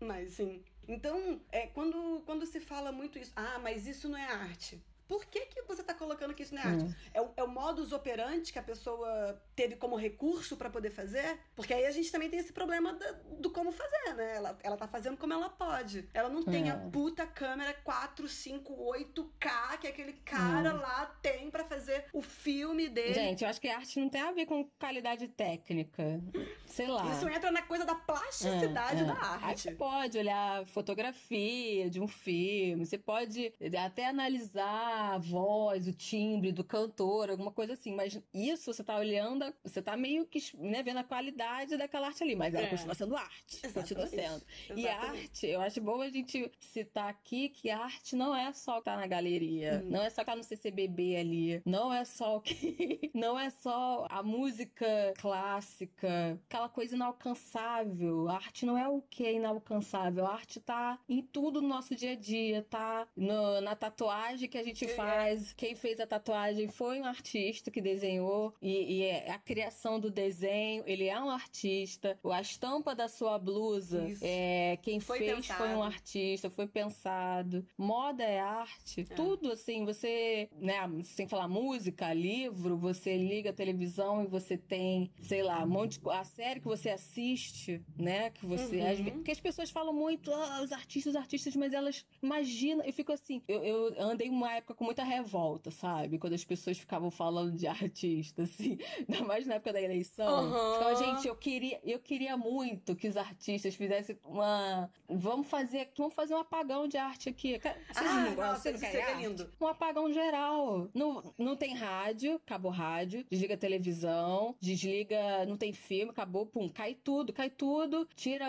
Mas sim. Então, é, quando, quando se fala muito isso, ah, mas isso não é arte. Por que, que você tá colocando que isso não é arte? Hum. É, o, é o modus operandi que a pessoa teve como recurso pra poder fazer? Porque aí a gente também tem esse problema da- do como fazer, né? Ela, ela tá fazendo como ela pode. Ela não tem É. a puta câmera 4, 5, 8K que aquele cara Hum. lá tem pra fazer o filme dele. Gente, eu acho que a arte não tem a ver com qualidade técnica. Sei lá. Isso entra na coisa da plasticidade É, é. da Aí arte. você pode olhar fotografia de um filme, você pode até analisar a voz, o timbre do cantor, alguma coisa assim, mas isso você tá olhando, você tá meio que né, vendo a qualidade daquela arte ali, mas ela É. continua sendo arte. Continua Exatamente. sendo. E a Exatamente. arte, eu acho bom a gente citar aqui que a arte não é só que tá na galeria, Hum. não é só que tá no CCBB ali, não é só o que. não é só a música clássica, aquela coisa inalcançável. A arte não é o que é inalcançável, a arte tá em tudo no nosso dia a dia, tá no- na tatuagem que a gente É. faz. Quem fez a tatuagem foi um artista que desenhou, e, e é a criação do desenho, ele é um artista. A estampa da sua blusa, Isso. é, quem Foi fez pensado. foi um artista, foi pensado. Moda é arte, É. tudo assim, você, né, sem falar música, livro, você liga a televisão e você tem, sei lá, um monte de, a série que você assiste, né, que você, Uhum. vezes, porque as pessoas falam muito, ah, os artistas, os artistas, mas elas imaginam, eu fico assim, eu, eu andei uma época com muita revolta, sabe, quando as pessoas ficavam falando de artista, assim, ainda mais na época da eleição, ficava, gente, eu queria, eu queria muito que os artistas fizessem uma, vamos fazer, aqui- vamos fazer um apagão de arte aqui, vocês Ah, não nossa, Você não isso lindo. Um apagão geral. Não, não tem rádio, acabou rádio. Desliga a televisão, desliga. Não tem filme, acabou, pum, cai tudo, cai tudo. Tira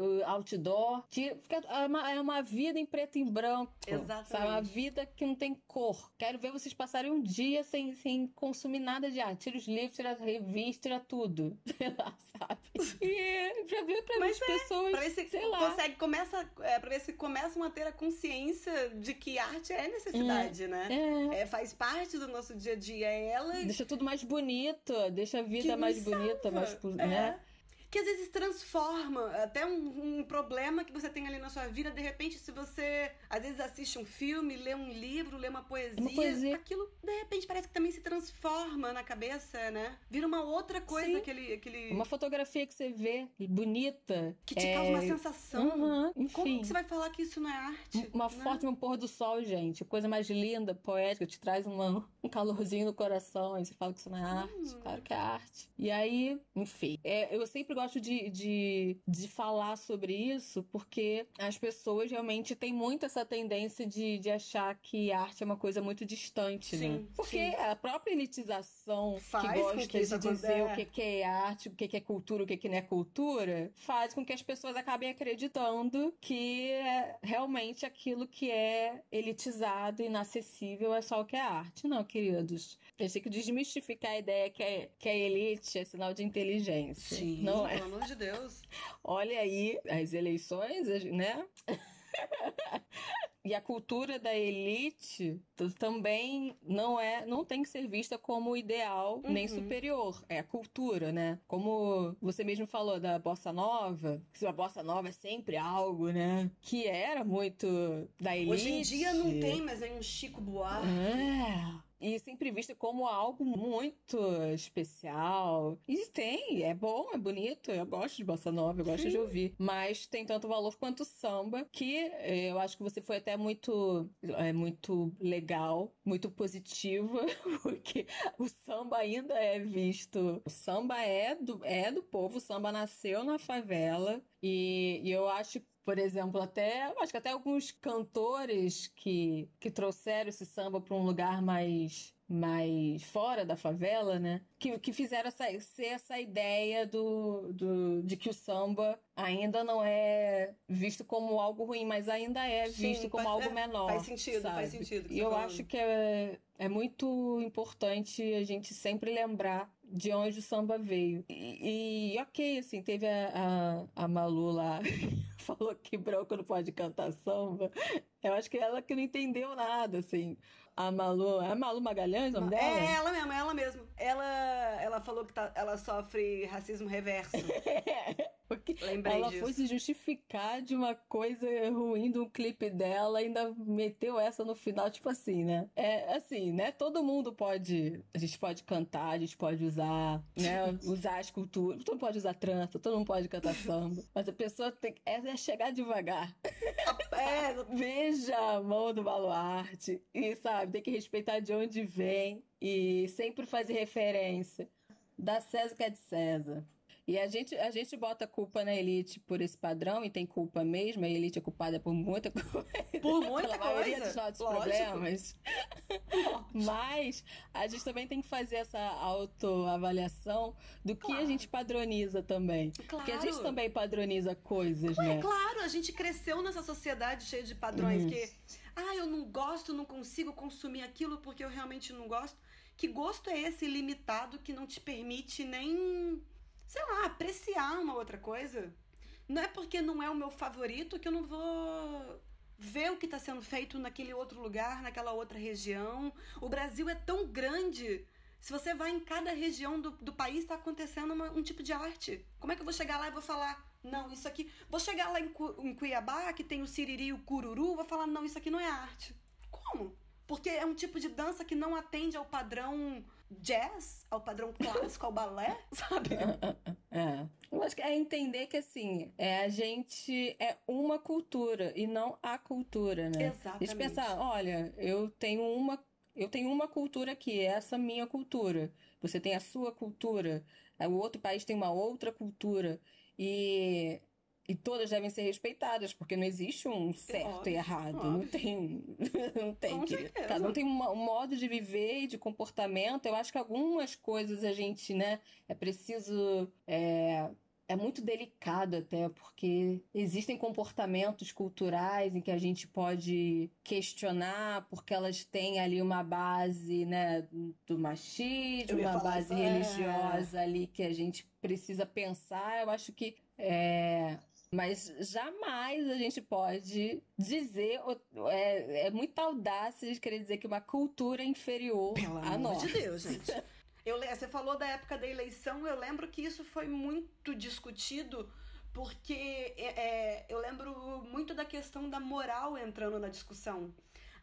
o outdoor. Tira, fica, é, uma, é uma vida em preto e branco. Exatamente. Sabe? Uma vida que não tem cor. Quero ver vocês passarem um dia sem, sem consumir nada de arte. Tira os livros, tira as revistas, tira tudo. Sei lá, sabe? E pra ver pra Mas as pessoas. Pra ver se sei lá. consegue, começa, é, pra ver se começam a ter a consciência de que arte é necessidade, né? É. É, faz parte do nosso dia a dia. É ela Deixa tudo mais bonito, deixa a vida mais nos bonita, salva. mais, pu- É. né? Que às vezes transforma até um, um problema que você tem ali na sua vida. De repente, se você às vezes assiste um filme, lê um livro, lê uma poesia, Uma poesia. aquilo de repente parece que também se transforma na cabeça, né? Vira uma outra coisa, Sim. aquele, aquele Uma fotografia que você vê, bonita. que te é... causa uma sensação. Como enfim. que você vai falar que isso não é arte? Uma né? foto de um pôr do sol, gente. Coisa mais linda, poética, te traz uma, um calorzinho no coração. Aí você fala que isso não é arte. Hum. Claro que é arte. E aí, enfim. é, eu sempre gosto de, de, de falar sobre isso porque as pessoas realmente têm muito essa tendência de, de achar que arte é uma coisa muito distante, sim, né? Porque sim. a própria elitização Faz que gosta que de dizer o que, que é arte, o que, que é cultura, o que, que não é cultura, faz com que as pessoas acabem acreditando que é realmente aquilo que é elitizado, inacessível, é só o que é arte. Não, queridos. A gente tem que desmistificar a ideia que, é, que a elite é sinal de inteligência. Sim, não é? pelo amor de Deus. Olha aí as eleições, né? E a cultura da elite também não é, não tem que ser vista como ideal Uhum. nem superior. É a cultura, né? Como você mesmo falou da bossa nova, que a bossa nova é sempre algo, né? Que era muito da elite. Hoje em dia não tem mais nenhum Chico Buarque. É. E sempre vista como algo muito especial. E tem, é bom, é bonito. Eu gosto de bossa nova, eu gosto Sim. de ouvir. Mas tem tanto valor quanto o samba, que eu acho que você foi até muito, é, muito legal, muito positiva, porque o samba ainda é visto. O samba é do, é do povo, o samba nasceu na favela. E, e eu acho por exemplo, até acho que até alguns cantores que, que trouxeram esse samba para um lugar mais mais fora da favela, né? Que, que fizeram essa, ser essa ideia do, do, de que o samba ainda não é visto como algo ruim, mas ainda é Sim, visto como faz- algo é, menor. faz sentido, sabe? faz sentido E eu tá acho falando. que é, é muito importante a gente sempre lembrar de onde o samba veio. E, e, ok, assim, teve a, a, a Malu lá, falou que branco não pode cantar samba. Eu acho que ela que não entendeu nada, assim. A Malu, é a Malu Magalhães, o nome dela? É ela mesma, é ela mesma. Ela, ela falou que tá- ela sofre racismo reverso. Porque Lembrei ela disso. foi se justificar de uma coisa ruim de um clipe dela, ainda meteu essa no final, tipo assim, né? É assim, né? Todo mundo pode. A gente pode cantar, a gente pode usar, né? Usar as culturas. Todo mundo pode usar trança, todo mundo pode cantar samba. Mas a pessoa tem que. É chegar devagar. É, Veja a mão do baluarte. E sabe, tem que respeitar de onde vem. E sempre fazer referência. Da César que é de César. E a gente, a gente bota a culpa na elite por esse padrão, e tem culpa mesmo, a elite é culpada por muita coisa. por muita pela maioria coisa. dos nossos lógico. problemas. Mas a gente também tem que fazer essa autoavaliação do que a Claro. gente padroniza também. Porque a gente Claro. também padroniza coisas, né? É claro, a gente cresceu nessa sociedade cheia de padrões Uhum. que, ah, eu não gosto, não consigo consumir aquilo porque eu realmente não gosto. Que gosto é esse limitado que não te permite nem, sei lá, apreciar uma outra coisa? Não é porque não é o meu favorito que eu não vou ver o que está sendo feito naquele outro lugar, naquela outra região. O Brasil é tão grande. Se você vai em cada região do, do país, está acontecendo uma- um tipo de arte. Como é que eu vou chegar lá e vou falar, não, isso aqui. Vou chegar lá em, em Cuiabá, que tem o siriri e o cururu, vou falar, não, isso aqui não é arte. Como? Porque é um tipo de dança que não atende ao padrão jazz, ao padrão clássico, ao balé, sabe? É. Eu acho que é entender que assim, é, a gente é uma cultura e não a cultura, né? A Exatamente. gente pensar, olha, eu tenho uma, eu tenho uma cultura aqui, essa é a minha cultura. Você tem a sua cultura, é, o outro país tem uma outra cultura e e todas devem ser respeitadas, porque não existe um certo Óbvio, e errado. Não tem. Não tem. Certeza. Cada um tem uma- um modo de viver e de comportamento. Eu acho que algumas coisas a gente, né, é preciso. É, é muito delicado até, porque existem comportamentos culturais em que a gente pode questionar, porque elas têm ali uma base, né, do machismo, uma base isso, é. religiosa ali que a gente precisa pensar. Eu acho que é, mas jamais a gente pode dizer, é, é muita audácia de querer dizer que uma cultura é inferior Pelo à amor nossa. de Deus, gente. Eu, você falou da época da eleição, eu lembro que isso foi muito discutido, porque é, é, eu lembro muito da questão da moral entrando na discussão.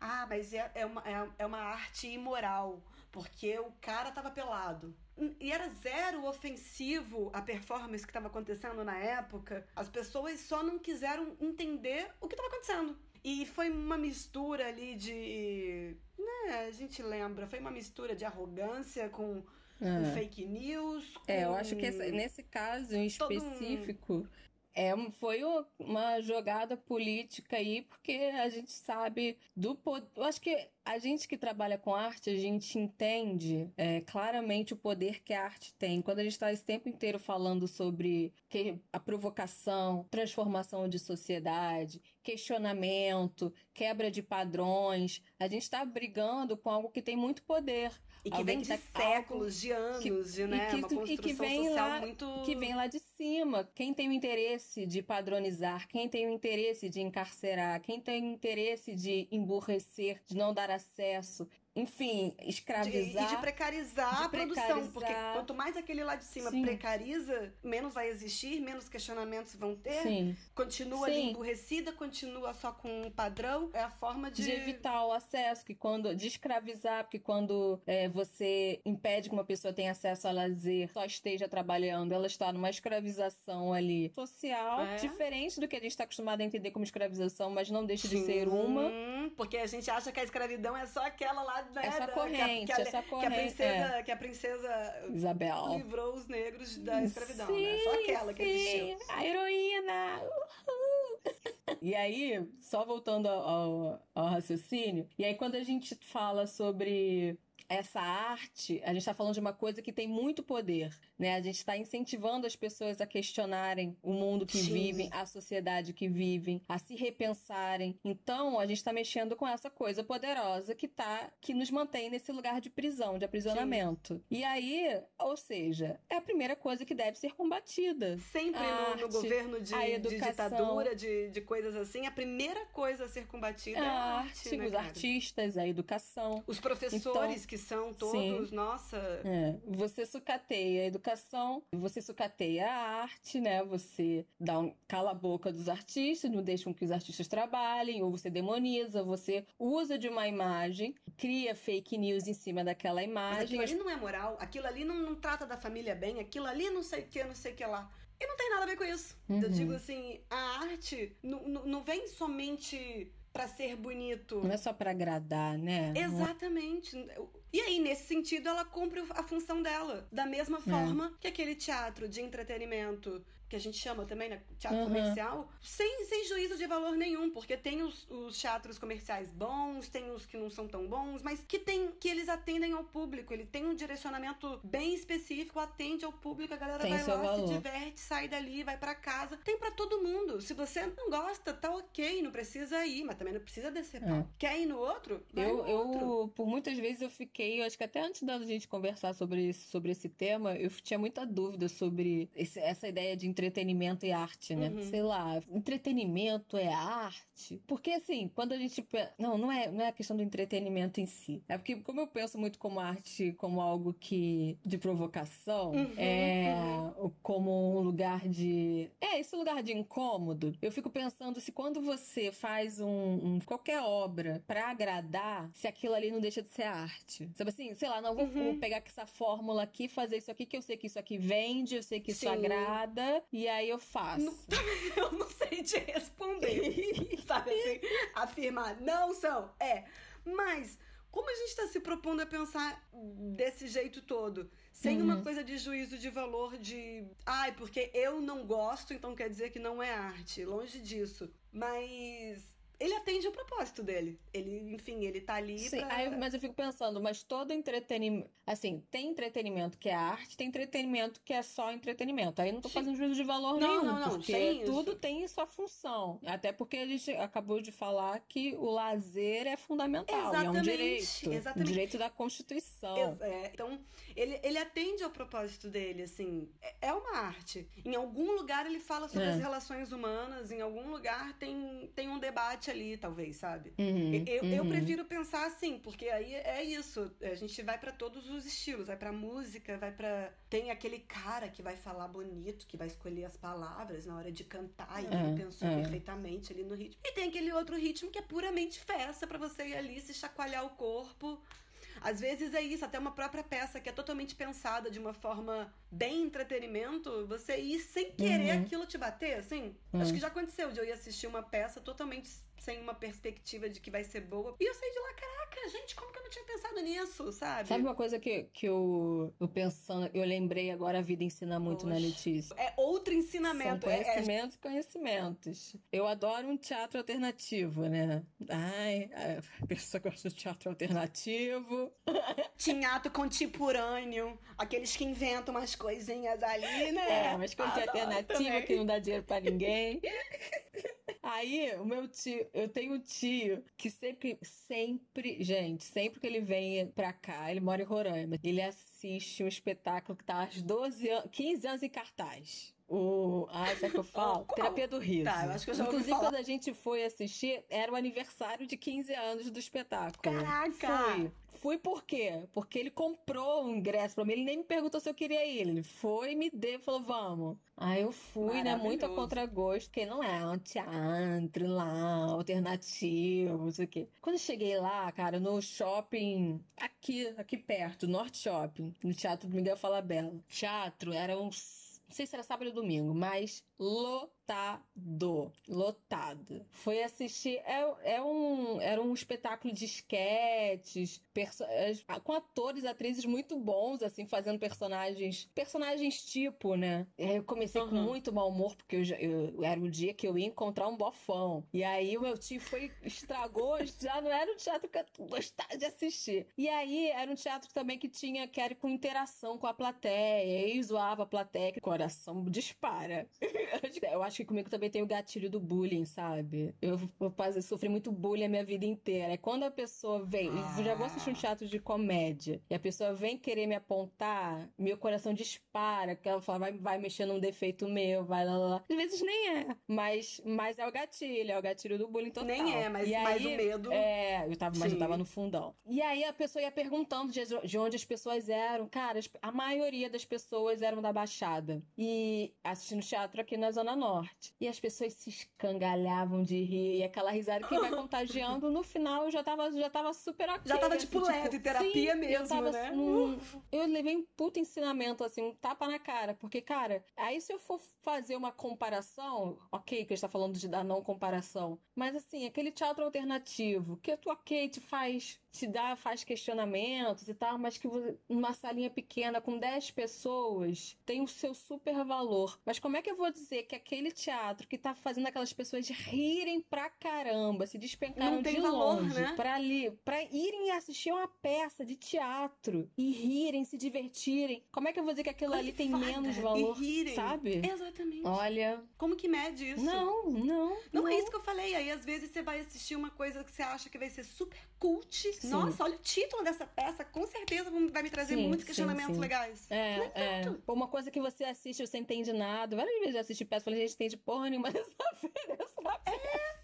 Ah, mas é, é, uma, é, é uma arte imoral, porque o cara tava pelado. E era zero ofensivo a performance que estava acontecendo na época. As pessoas só não quiseram entender o que estava acontecendo. E foi uma mistura ali de. Né, a gente lembra, foi uma mistura de arrogância com, com É. fake news. É, eu com- acho que esse- nesse caso em Todo um- específico, é, foi uma jogada política aí, porque a gente sabe do poder. Eu acho que a gente que trabalha com arte, a gente entende é, claramente o poder que a arte tem. Quando a gente está esse tempo inteiro falando sobre que, a provocação, transformação de sociedade, questionamento, quebra de padrões, a gente está brigando com algo que tem muito poder. E que vem de tá, séculos, de anos, que, de né, que, uma construção e que vem social lá, muito... Que vem lá de cima. Quem tem o interesse de padronizar, quem tem o interesse de encarcerar, quem tem o interesse de emburrecer, de não dar acesso, enfim, escravizar. De, e de precarizar de a produção, porque quanto mais aquele lá de cima Sim. precariza, menos vai existir, menos questionamentos vão ter. Sim. Continua Sim. ali emburrecida, continua só com um padrão. É a forma de... de evitar o acesso, que quando de escravizar, porque quando é, você impede que uma pessoa tenha acesso a lazer, só esteja trabalhando, ela está numa escravização ali social, é. diferente do que a gente está acostumado a entender como escravização, mas não deixa de ser uma. Porque a gente acha que a escravidão é só aquela lá né, essa corrente, que a, essa corrente. Que a princesa, é. que a princesa Isabel livrou os negros da escravidão, sim, né? Só aquela que existiu. A heroína! Uhul. E aí, só voltando ao, ao raciocínio, e aí quando a gente fala sobre essa arte, a gente está falando de uma coisa que tem muito poder, né? A gente está incentivando as pessoas a questionarem o mundo que Sim. vivem, a sociedade que vivem, a se repensarem. Então, a gente está mexendo com essa coisa poderosa que tá, que nos mantém nesse lugar de prisão, de aprisionamento. Sim. E aí, ou seja, é a primeira coisa que deve ser combatida. Sempre no, no, governo de, de ditadura, de, de, coisas assim, a primeira coisa a ser combatida a é a arte, arte né, os cara? artistas, a educação. Os professores então, que são todos, sim. nossa. É. Você sucateia a educação, você sucateia a arte, né? Você dá um cala a boca dos artistas, não deixa com que os artistas trabalhem, ou você demoniza, você usa de uma imagem, cria fake news em cima daquela imagem. Mas aquilo ali não é moral, aquilo ali não, não trata da família bem, aquilo ali não sei o que, não sei o que lá. E não tem nada a ver com isso. Uhum. Eu digo assim, a arte não vem somente para ser bonito. Não é só para agradar, né? Exatamente. E aí, nesse sentido, ela cumpre a função dela. Da mesma é. forma é. que aquele teatro de entretenimento que a gente chama também, né? Teatro uhum. comercial, sem, sem juízo de valor nenhum, porque tem os, os, teatros comerciais bons, tem os que não são tão bons, mas que tem que eles atendem ao público, ele tem um direcionamento bem específico, atende ao público, a galera tem vai lá, valor. se diverte, sai dali, vai para casa. Tem para todo mundo. Se você não gosta, tá ok, não precisa ir, mas também não precisa descer é. Quer ir no outro? Vai eu, no outro. eu, por muitas vezes eu fiquei, eu acho que até antes da gente conversar sobre, sobre esse tema, eu tinha muita dúvida sobre esse, essa ideia de entretenimento e arte, né? Uhum. Sei lá, entretenimento é arte. Porque assim, quando a gente. Não, não é, não é a questão do entretenimento em si. É porque, como eu penso muito como arte, como algo que. de provocação, uhum, é. Uhum. como um lugar de. É, esse lugar de incômodo. Eu fico pensando se quando você faz um, um qualquer obra para agradar, se aquilo ali não deixa de ser arte. Sabe assim, sei lá, não vou, uhum. vou pegar essa fórmula aqui, fazer isso aqui, que eu sei que isso aqui vende, eu sei que isso Sim. agrada, e aí eu faço. Não, eu não sei te responder. sabe assim? Afirmar, não são, é. Mas, como a gente está se propondo a pensar desse jeito todo? Sem uhum. uma coisa de juízo de valor de. Ai, porque eu não gosto, então quer dizer que não é arte. Longe disso. Mas ele atende o propósito dele. Ele, enfim, ele tá ali Sim, pra... aí, mas eu fico pensando, mas todo entretenimento... Assim, tem entretenimento que é arte, tem entretenimento que é só entretenimento. Aí não tô Sim. fazendo juízo de valor não, nenhum, não, não, porque tudo isso. tem sua função. Até porque a gente acabou de falar que o lazer é fundamental, exatamente, é um direito. Exatamente. Um direito da Constituição. É, então, ele, ele atende ao propósito dele, assim. É, é uma arte. Em algum lugar ele fala sobre é. as relações humanas, em algum lugar tem, tem um debate ali, talvez, sabe? Uhum, eu, uhum. eu prefiro pensar assim, porque aí é isso. A gente vai para todos os estilos, vai pra música, vai para Tem aquele cara que vai falar bonito, que vai escolher as palavras na hora de cantar, e ele é, pensou é. perfeitamente ali no ritmo. E tem aquele outro ritmo que é puramente festa para você ir ali se chacoalhar o corpo às vezes é isso, até uma própria peça que é totalmente pensada de uma forma bem entretenimento, você ir sem querer uhum. aquilo te bater, assim. Uhum. Acho que já aconteceu de eu ir assistir uma peça totalmente sem uma perspectiva de que vai ser boa. E eu saí de lá, caraca, cara, gente, como que eu não tinha pensado nisso, sabe? Sabe uma coisa que, que eu, eu pensando, eu lembrei agora, a vida ensina muito, né, Letícia? É outro ensinamento. São conhecimentos e é... conhecimentos. Eu adoro um teatro alternativo, né? Ai, a pessoa gosta de teatro alternativo. Teatro contemporâneo, aqueles que inventam umas coisinhas ali, né? É, mas coisa alternativa que não dá dinheiro para ninguém. Aí, o meu tio, eu tenho um tio que sempre, sempre, gente, sempre que ele vem pra cá, ele mora em Roraima, ele assiste um espetáculo que tá há 12 anos, 15 anos em cartaz. O. Ah, sabe o que eu falo? Terapia do riso. Tá, eu acho que eu já Inclusive, falar. quando a gente foi assistir, era o aniversário de 15 anos do espetáculo. Caraca! Fui. Fui por quê? Porque ele comprou um ingresso pra mim, ele nem me perguntou se eu queria ir. Ele foi e me deu, falou, vamos. Aí eu fui, né, muito a contragosto, porque não é um teatro lá, alternativo, não sei o quê. Quando eu cheguei lá, cara, no shopping, aqui, aqui perto, Norte Shopping, no Teatro do Miguel Falabella. Teatro era uns não sei se era sábado ou domingo, mas lotado. Lotado. Foi assistir. É, é um, era um espetáculo de esquetes, é, com atores atrizes muito bons, assim, fazendo personagens. Personagens tipo, né? Eu comecei uhum. com muito mau humor, porque eu, eu, era o dia que eu ia encontrar um bofão. E aí o meu tio foi, estragou, já não era um teatro que eu gostava de assistir. E aí era um teatro também que tinha, que era com interação com a plateia, e zoava a plateia, que o coração dispara. eu acho que comigo também tem o gatilho do bullying, sabe? Eu, eu, sofri muito bullying a minha vida inteira. É quando a pessoa vem, ah. eu já vou assistir um teatro de comédia, e a pessoa vem querer me apontar, meu coração dispara, porque ela fala, vai, vai mexer num defeito meu, vai lá, lá, lá. Às vezes nem é, mas, mas é o gatilho, é o gatilho do bullying total. Nem é, mas, mais o medo. É, eu tava, mas eu tava no fundão. E aí a pessoa ia perguntando de, de onde as pessoas eram. Cara, a maioria das pessoas eram da Baixada. E assistindo teatro aqui na Zona Norte. E as pessoas se escangalhavam de rir. E aquela risada que vai contagiando, no final eu já tava, já tava super ok. Já tava tipo, tipo leve, terapia sim, mesmo, eu tava, né? Um, eu levei um puto ensinamento, assim, um tapa na cara. Porque, cara, aí se eu for fazer uma comparação, ok, que a gente tá falando de dar não comparação. Mas assim, aquele teatro alternativo, que tu ok, te faz te dá, faz questionamentos e tal, mas que uma salinha pequena com 10 pessoas tem o seu super valor. Mas como é que eu vou dizer que aquele teatro que tá fazendo aquelas pessoas rirem pra caramba, se despencaram de valor, longe né? pra ali, pra irem assistir uma peça de teatro e rirem, se divertirem, como é que eu vou dizer que aquilo ali tem menos valor? E rirem. Sabe? Exatamente. Olha. Como que mede isso? Não, não. Não, não é isso que eu falei. Aí às vezes você vai assistir uma coisa que você acha que vai ser super cult. Sim. Nossa, olha o título dessa peça, com certeza vai me trazer sim, muitos questionamentos sim, sim. legais. É, é. Uma coisa que você assiste, você entende nada. Várias vezes eu assisti peça e falei, gente, entende porra nenhuma dessa peça. É.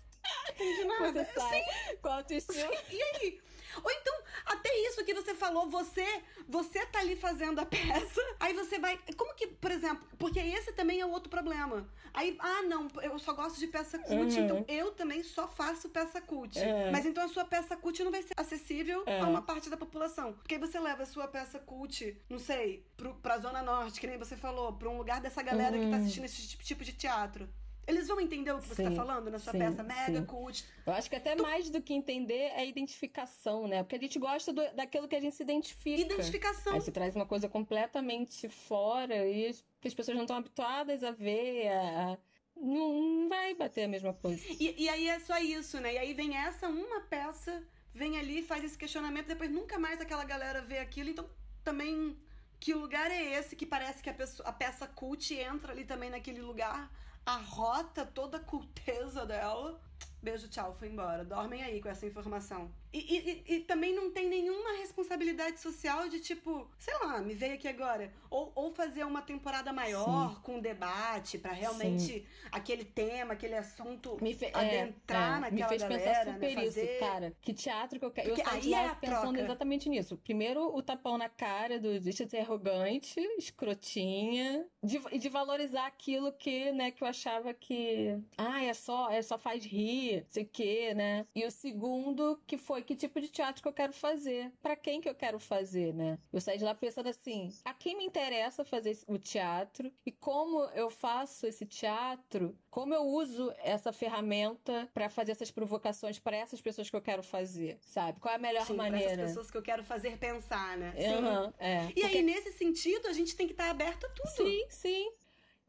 Entendi nada. Você sai Sim. com autoestima. E aí? Ou então, até isso que você falou, você você tá ali fazendo a peça, aí você vai. Como que, por exemplo, porque esse também é outro problema. Aí, ah, não, eu só gosto de peça cult, uhum. então eu também só faço peça cult. É. Mas então a sua peça cult não vai ser acessível é. a uma parte da população. Porque aí você leva a sua peça cult, não sei, pro, pra Zona Norte, que nem você falou, pra um lugar dessa galera uhum. que tá uhum. assistindo esse tipo de teatro. Eles vão entender o que você está falando na sua sim, peça mega sim. cult. Eu acho que até tu... mais do que entender é a identificação, né? Porque a gente gosta do, daquilo que a gente se identifica. Identificação. Aí você traz uma coisa completamente fora e que as pessoas não estão habituadas a ver, a, não, não, vai bater a mesma coisa. E, e aí é só isso, né? E aí vem essa uma peça, vem ali, faz esse questionamento, depois nunca mais aquela galera vê aquilo, então também que lugar é esse que parece que a, pessoa, a peça cult entra ali também naquele lugar arrota toda a culteza dela. Beijo, tchau, foi embora. Dormem aí com essa informação. E, e, e, também não tem nenhuma responsabilidade social de tipo, sei lá, me veio aqui agora. Ou, ou fazer uma temporada maior Sim. com debate para realmente Sim. aquele tema, aquele assunto fe... adentrar é, é. naquela Me fez galera, pensar super né? Fazer... isso, cara. Que teatro que eu quero. Eu saí é pensando troca. exatamente nisso. Primeiro, o tapão na cara do deixa de ser arrogante, escrotinha, de, de valorizar aquilo que, né, que eu achava que. Ah, é só, é só faz rir ir, sei o quê, né? E o segundo, que foi que tipo de teatro que eu quero fazer, para quem que eu quero fazer, né? Eu saí de lá pensando assim, a quem me interessa fazer o teatro e como eu faço esse teatro, como eu uso essa ferramenta para fazer essas provocações para essas pessoas que eu quero fazer, sabe? Qual é a melhor Sim, maneira? Para essas pessoas que eu quero fazer pensar, né? Uhum, é. E Porque... aí, nesse sentido, a gente tem que estar tá aberto a tudo. Sim, sim.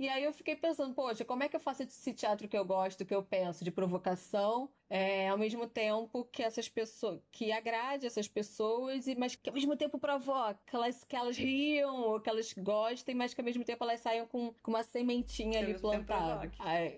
E aí eu fiquei pensando, poxa, como é que eu faço esse teatro que eu gosto, que eu penso, de provocação, é, ao mesmo tempo que essas pessoas, que agrade essas pessoas, e mas que ao mesmo tempo provoque, que elas, que elas riam, ou que elas gostem, mas que ao mesmo tempo elas saiam com, com uma sementinha que ali plantada.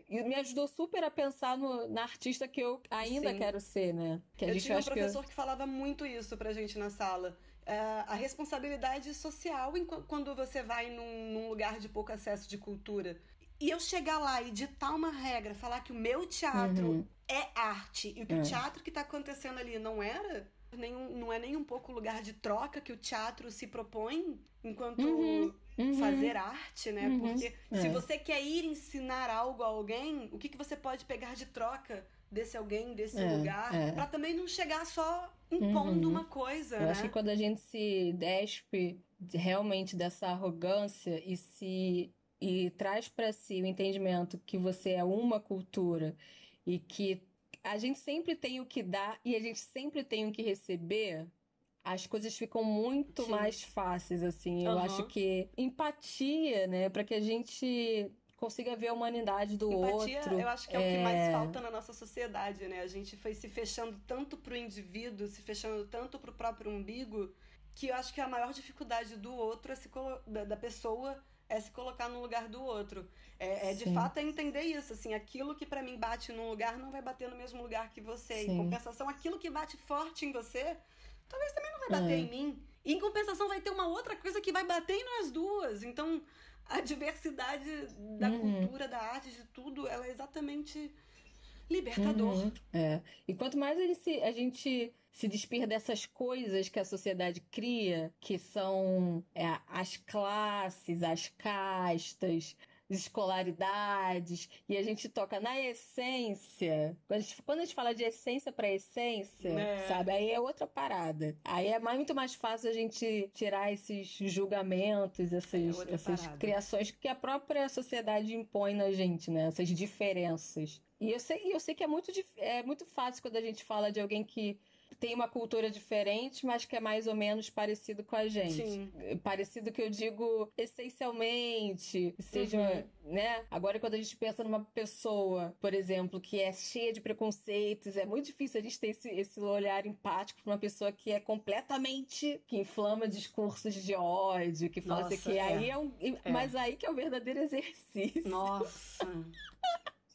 e me ajudou super a pensar no, na artista que eu ainda Sim. quero ser, né? Que a eu gente, tinha um professor que, que falava muito isso pra gente na sala uh, a responsabilidade social em, quando você vai num, num lugar de pouco acesso de cultura. E eu chegar lá e ditar uma regra, falar que o meu teatro uhum. é arte e que é. o teatro que está acontecendo ali não era, nenhum, não é nem um pouco lugar de troca que o teatro se propõe enquanto uhum. Uhum. fazer arte, né? Uhum. Porque é. se você quer ir ensinar algo a alguém, o que, que você pode pegar de troca desse alguém, desse é, lugar, é. para também não chegar só impondo uhum. uma coisa. Eu né? acho que quando a gente se despe realmente dessa arrogância e se e traz para si o entendimento que você é uma cultura e que a gente sempre tem o que dar e a gente sempre tem o que receber, as coisas ficam muito Sim. mais fáceis, assim. Eu uhum. acho que empatia, né, para que a gente consiga ver a humanidade do Empatia, outro. Eu acho que é, é, o que mais é. falta na nossa sociedade, né? A gente foi se fechando tanto pro indivíduo, se fechando tanto pro próprio umbigo, que eu acho que a maior dificuldade do outro é se da, da pessoa é se colocar no lugar do outro. É, é de fato é entender isso, assim, aquilo que para mim bate num lugar não vai bater no mesmo lugar que você. Sim. Em compensação, aquilo que bate forte em você, talvez também não vai bater é. em mim. E em compensação vai ter uma outra coisa que vai bater em nós duas. Então, a diversidade da uhum. cultura, da arte, de tudo, ela é exatamente libertador. Uhum. É. E quanto mais ele se, a gente se despir dessas coisas que a sociedade cria, que são é, as classes, as castas, escolaridades e a gente toca na essência. Quando a gente, quando a gente fala de essência para essência, é. sabe? Aí é outra parada. Aí é muito mais fácil a gente tirar esses julgamentos, essas, é essas criações que a própria sociedade impõe na gente, né? Essas diferenças. E eu sei, eu sei que é muito, é muito fácil quando a gente fala de alguém que tem uma cultura diferente, mas que é mais ou menos parecido com a gente. Sim. Parecido que eu digo essencialmente, seja, uhum. né? Agora quando a gente pensa numa pessoa, por exemplo, que é cheia de preconceitos, é muito difícil a gente ter esse, esse olhar empático para uma pessoa que é completamente que inflama discursos de ódio, que fala Nossa, assim que é. aí é um, é. mas aí que é o verdadeiro exercício. Nossa.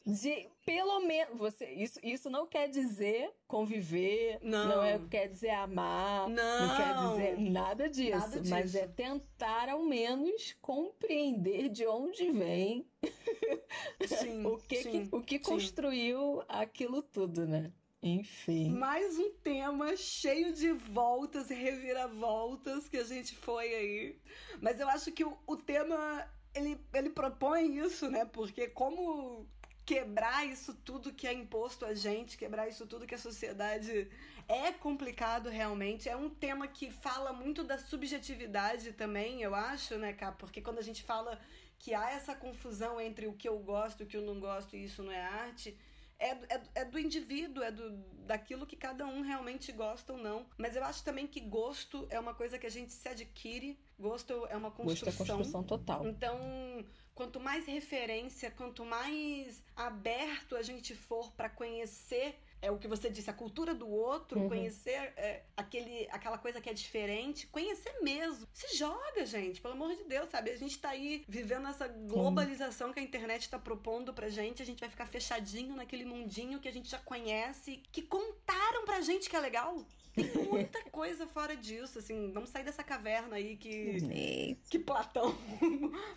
De pelo menos você isso, isso não quer dizer conviver não, não é, quer dizer amar não, não quer dizer nada disso, nada disso, mas é tentar ao menos compreender de onde vem sim, o que, sim, que o que sim. construiu aquilo tudo né enfim. Mais um tema cheio de voltas e reviravoltas que a gente foi aí. Mas eu acho que o, o tema ele, ele propõe isso, né? Porque como quebrar isso tudo que é imposto a gente, quebrar isso tudo que a sociedade é complicado realmente. É um tema que fala muito da subjetividade também, eu acho, né, Cá? Porque quando a gente fala que há essa confusão entre o que eu gosto o que eu não gosto e isso não é arte, é, é, é do indivíduo, é do, daquilo que cada um realmente gosta ou não. Mas eu acho também que gosto é uma coisa que a gente se adquire, gosto é uma construção. Gosto é construção total. Então, quanto mais referência, quanto mais aberto a gente for para conhecer é o que você disse, a cultura do outro, uhum. conhecer é, aquele, aquela coisa que é diferente, conhecer mesmo. Se joga, gente, pelo amor de Deus, sabe? A gente tá aí vivendo essa globalização uhum. que a internet tá propondo pra gente, a gente vai ficar fechadinho naquele mundinho que a gente já conhece, que contaram pra gente que é legal. Tem muita coisa fora disso, assim, vamos sair dessa caverna aí que, que Platão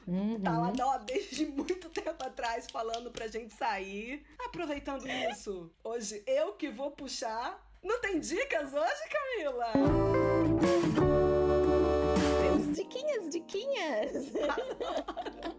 uhum. tá lá ó, desde muito tempo atrás falando pra gente sair. Aproveitando isso, hoje eu que vou puxar. Não tem dicas hoje, Camila? Temos diquinhas, diquinhas.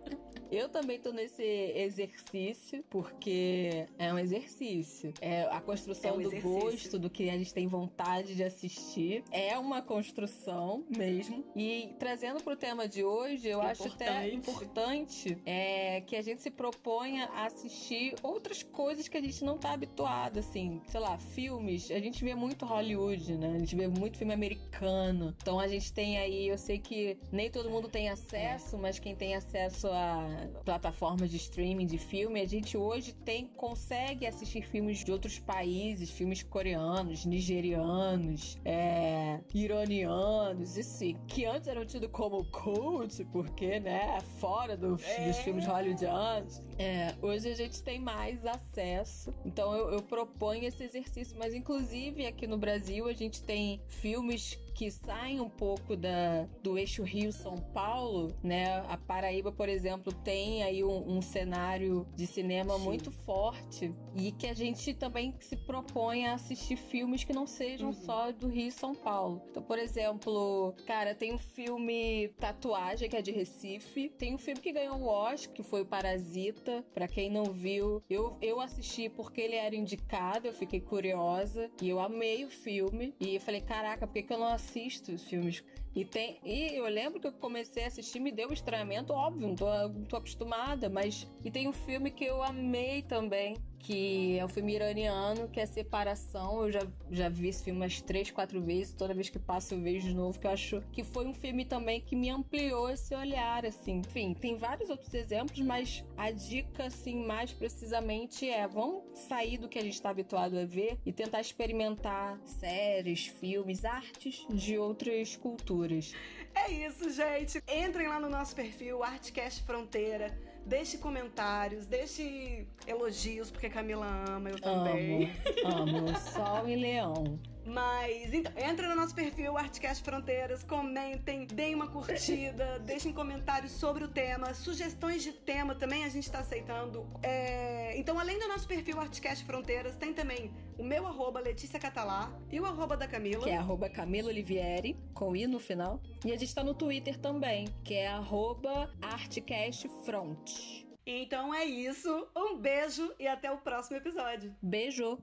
Eu também tô nesse exercício, porque é um exercício. É a construção é um do gosto, do que a gente tem vontade de assistir. É uma construção mesmo. E trazendo pro tema de hoje, eu importante. acho até importante é, que a gente se proponha a assistir outras coisas que a gente não tá habituado, assim. Sei lá, filmes. A gente vê muito Hollywood, né? A gente vê muito filme americano. Então a gente tem aí, eu sei que nem todo mundo tem acesso, mas quem tem acesso a plataformas de streaming de filme, a gente hoje tem consegue assistir filmes de outros países, filmes coreanos, nigerianos, é, iranianos, assim, que antes eram tidos como cult, porque, né, fora do, é. dos filmes hollywoodianos. É, hoje a gente tem mais acesso, então eu, eu proponho esse exercício, mas inclusive aqui no Brasil a gente tem filmes que saem um pouco da, do eixo Rio-São Paulo, né? A Paraíba, por exemplo, tem aí um, um cenário de cinema Sim. muito forte e que a gente também se propõe a assistir filmes que não sejam uhum. só do Rio e São Paulo. Então, por exemplo, cara, tem um filme Tatuagem, que é de Recife, tem um filme que ganhou o Oscar, que foi o Parasita, para quem não viu, eu, eu assisti porque ele era indicado, eu fiquei curiosa e eu amei o filme e eu falei, caraca, por que, que eu não assisto os filmes. E tem. E eu lembro que eu comecei a assistir, me deu um estranhamento, óbvio, não tô, tô acostumada, mas. E tem um filme que eu amei também, que é um filme iraniano, que é Separação. Eu já, já vi esse filme umas três, quatro vezes. Toda vez que passo eu vejo de novo, que eu acho que foi um filme também que me ampliou esse olhar, assim. Enfim, tem vários outros exemplos, mas a dica, assim, mais precisamente é: vamos sair do que a gente está habituado a ver e tentar experimentar séries, filmes, artes de outras culturas. É isso, gente. Entrem lá no nosso perfil, Artcast Fronteira Deixe comentários, deixe elogios, porque Camila ama, eu também. Amo, amo. Sol e Leão. Mas então, entra no nosso perfil Artcast Fronteiras, comentem, deem uma curtida, deixem comentários sobre o tema, sugestões de tema também a gente está aceitando. É... Então, além do nosso perfil Artcast Fronteiras, tem também o meu arroba Letícia Catalá e o arroba da Camila. Que é arroba Camila Olivieri, com i no final. E a gente está no Twitter também, que é arroba ArtcastFront. Então é isso, um beijo e até o próximo episódio. Beijo!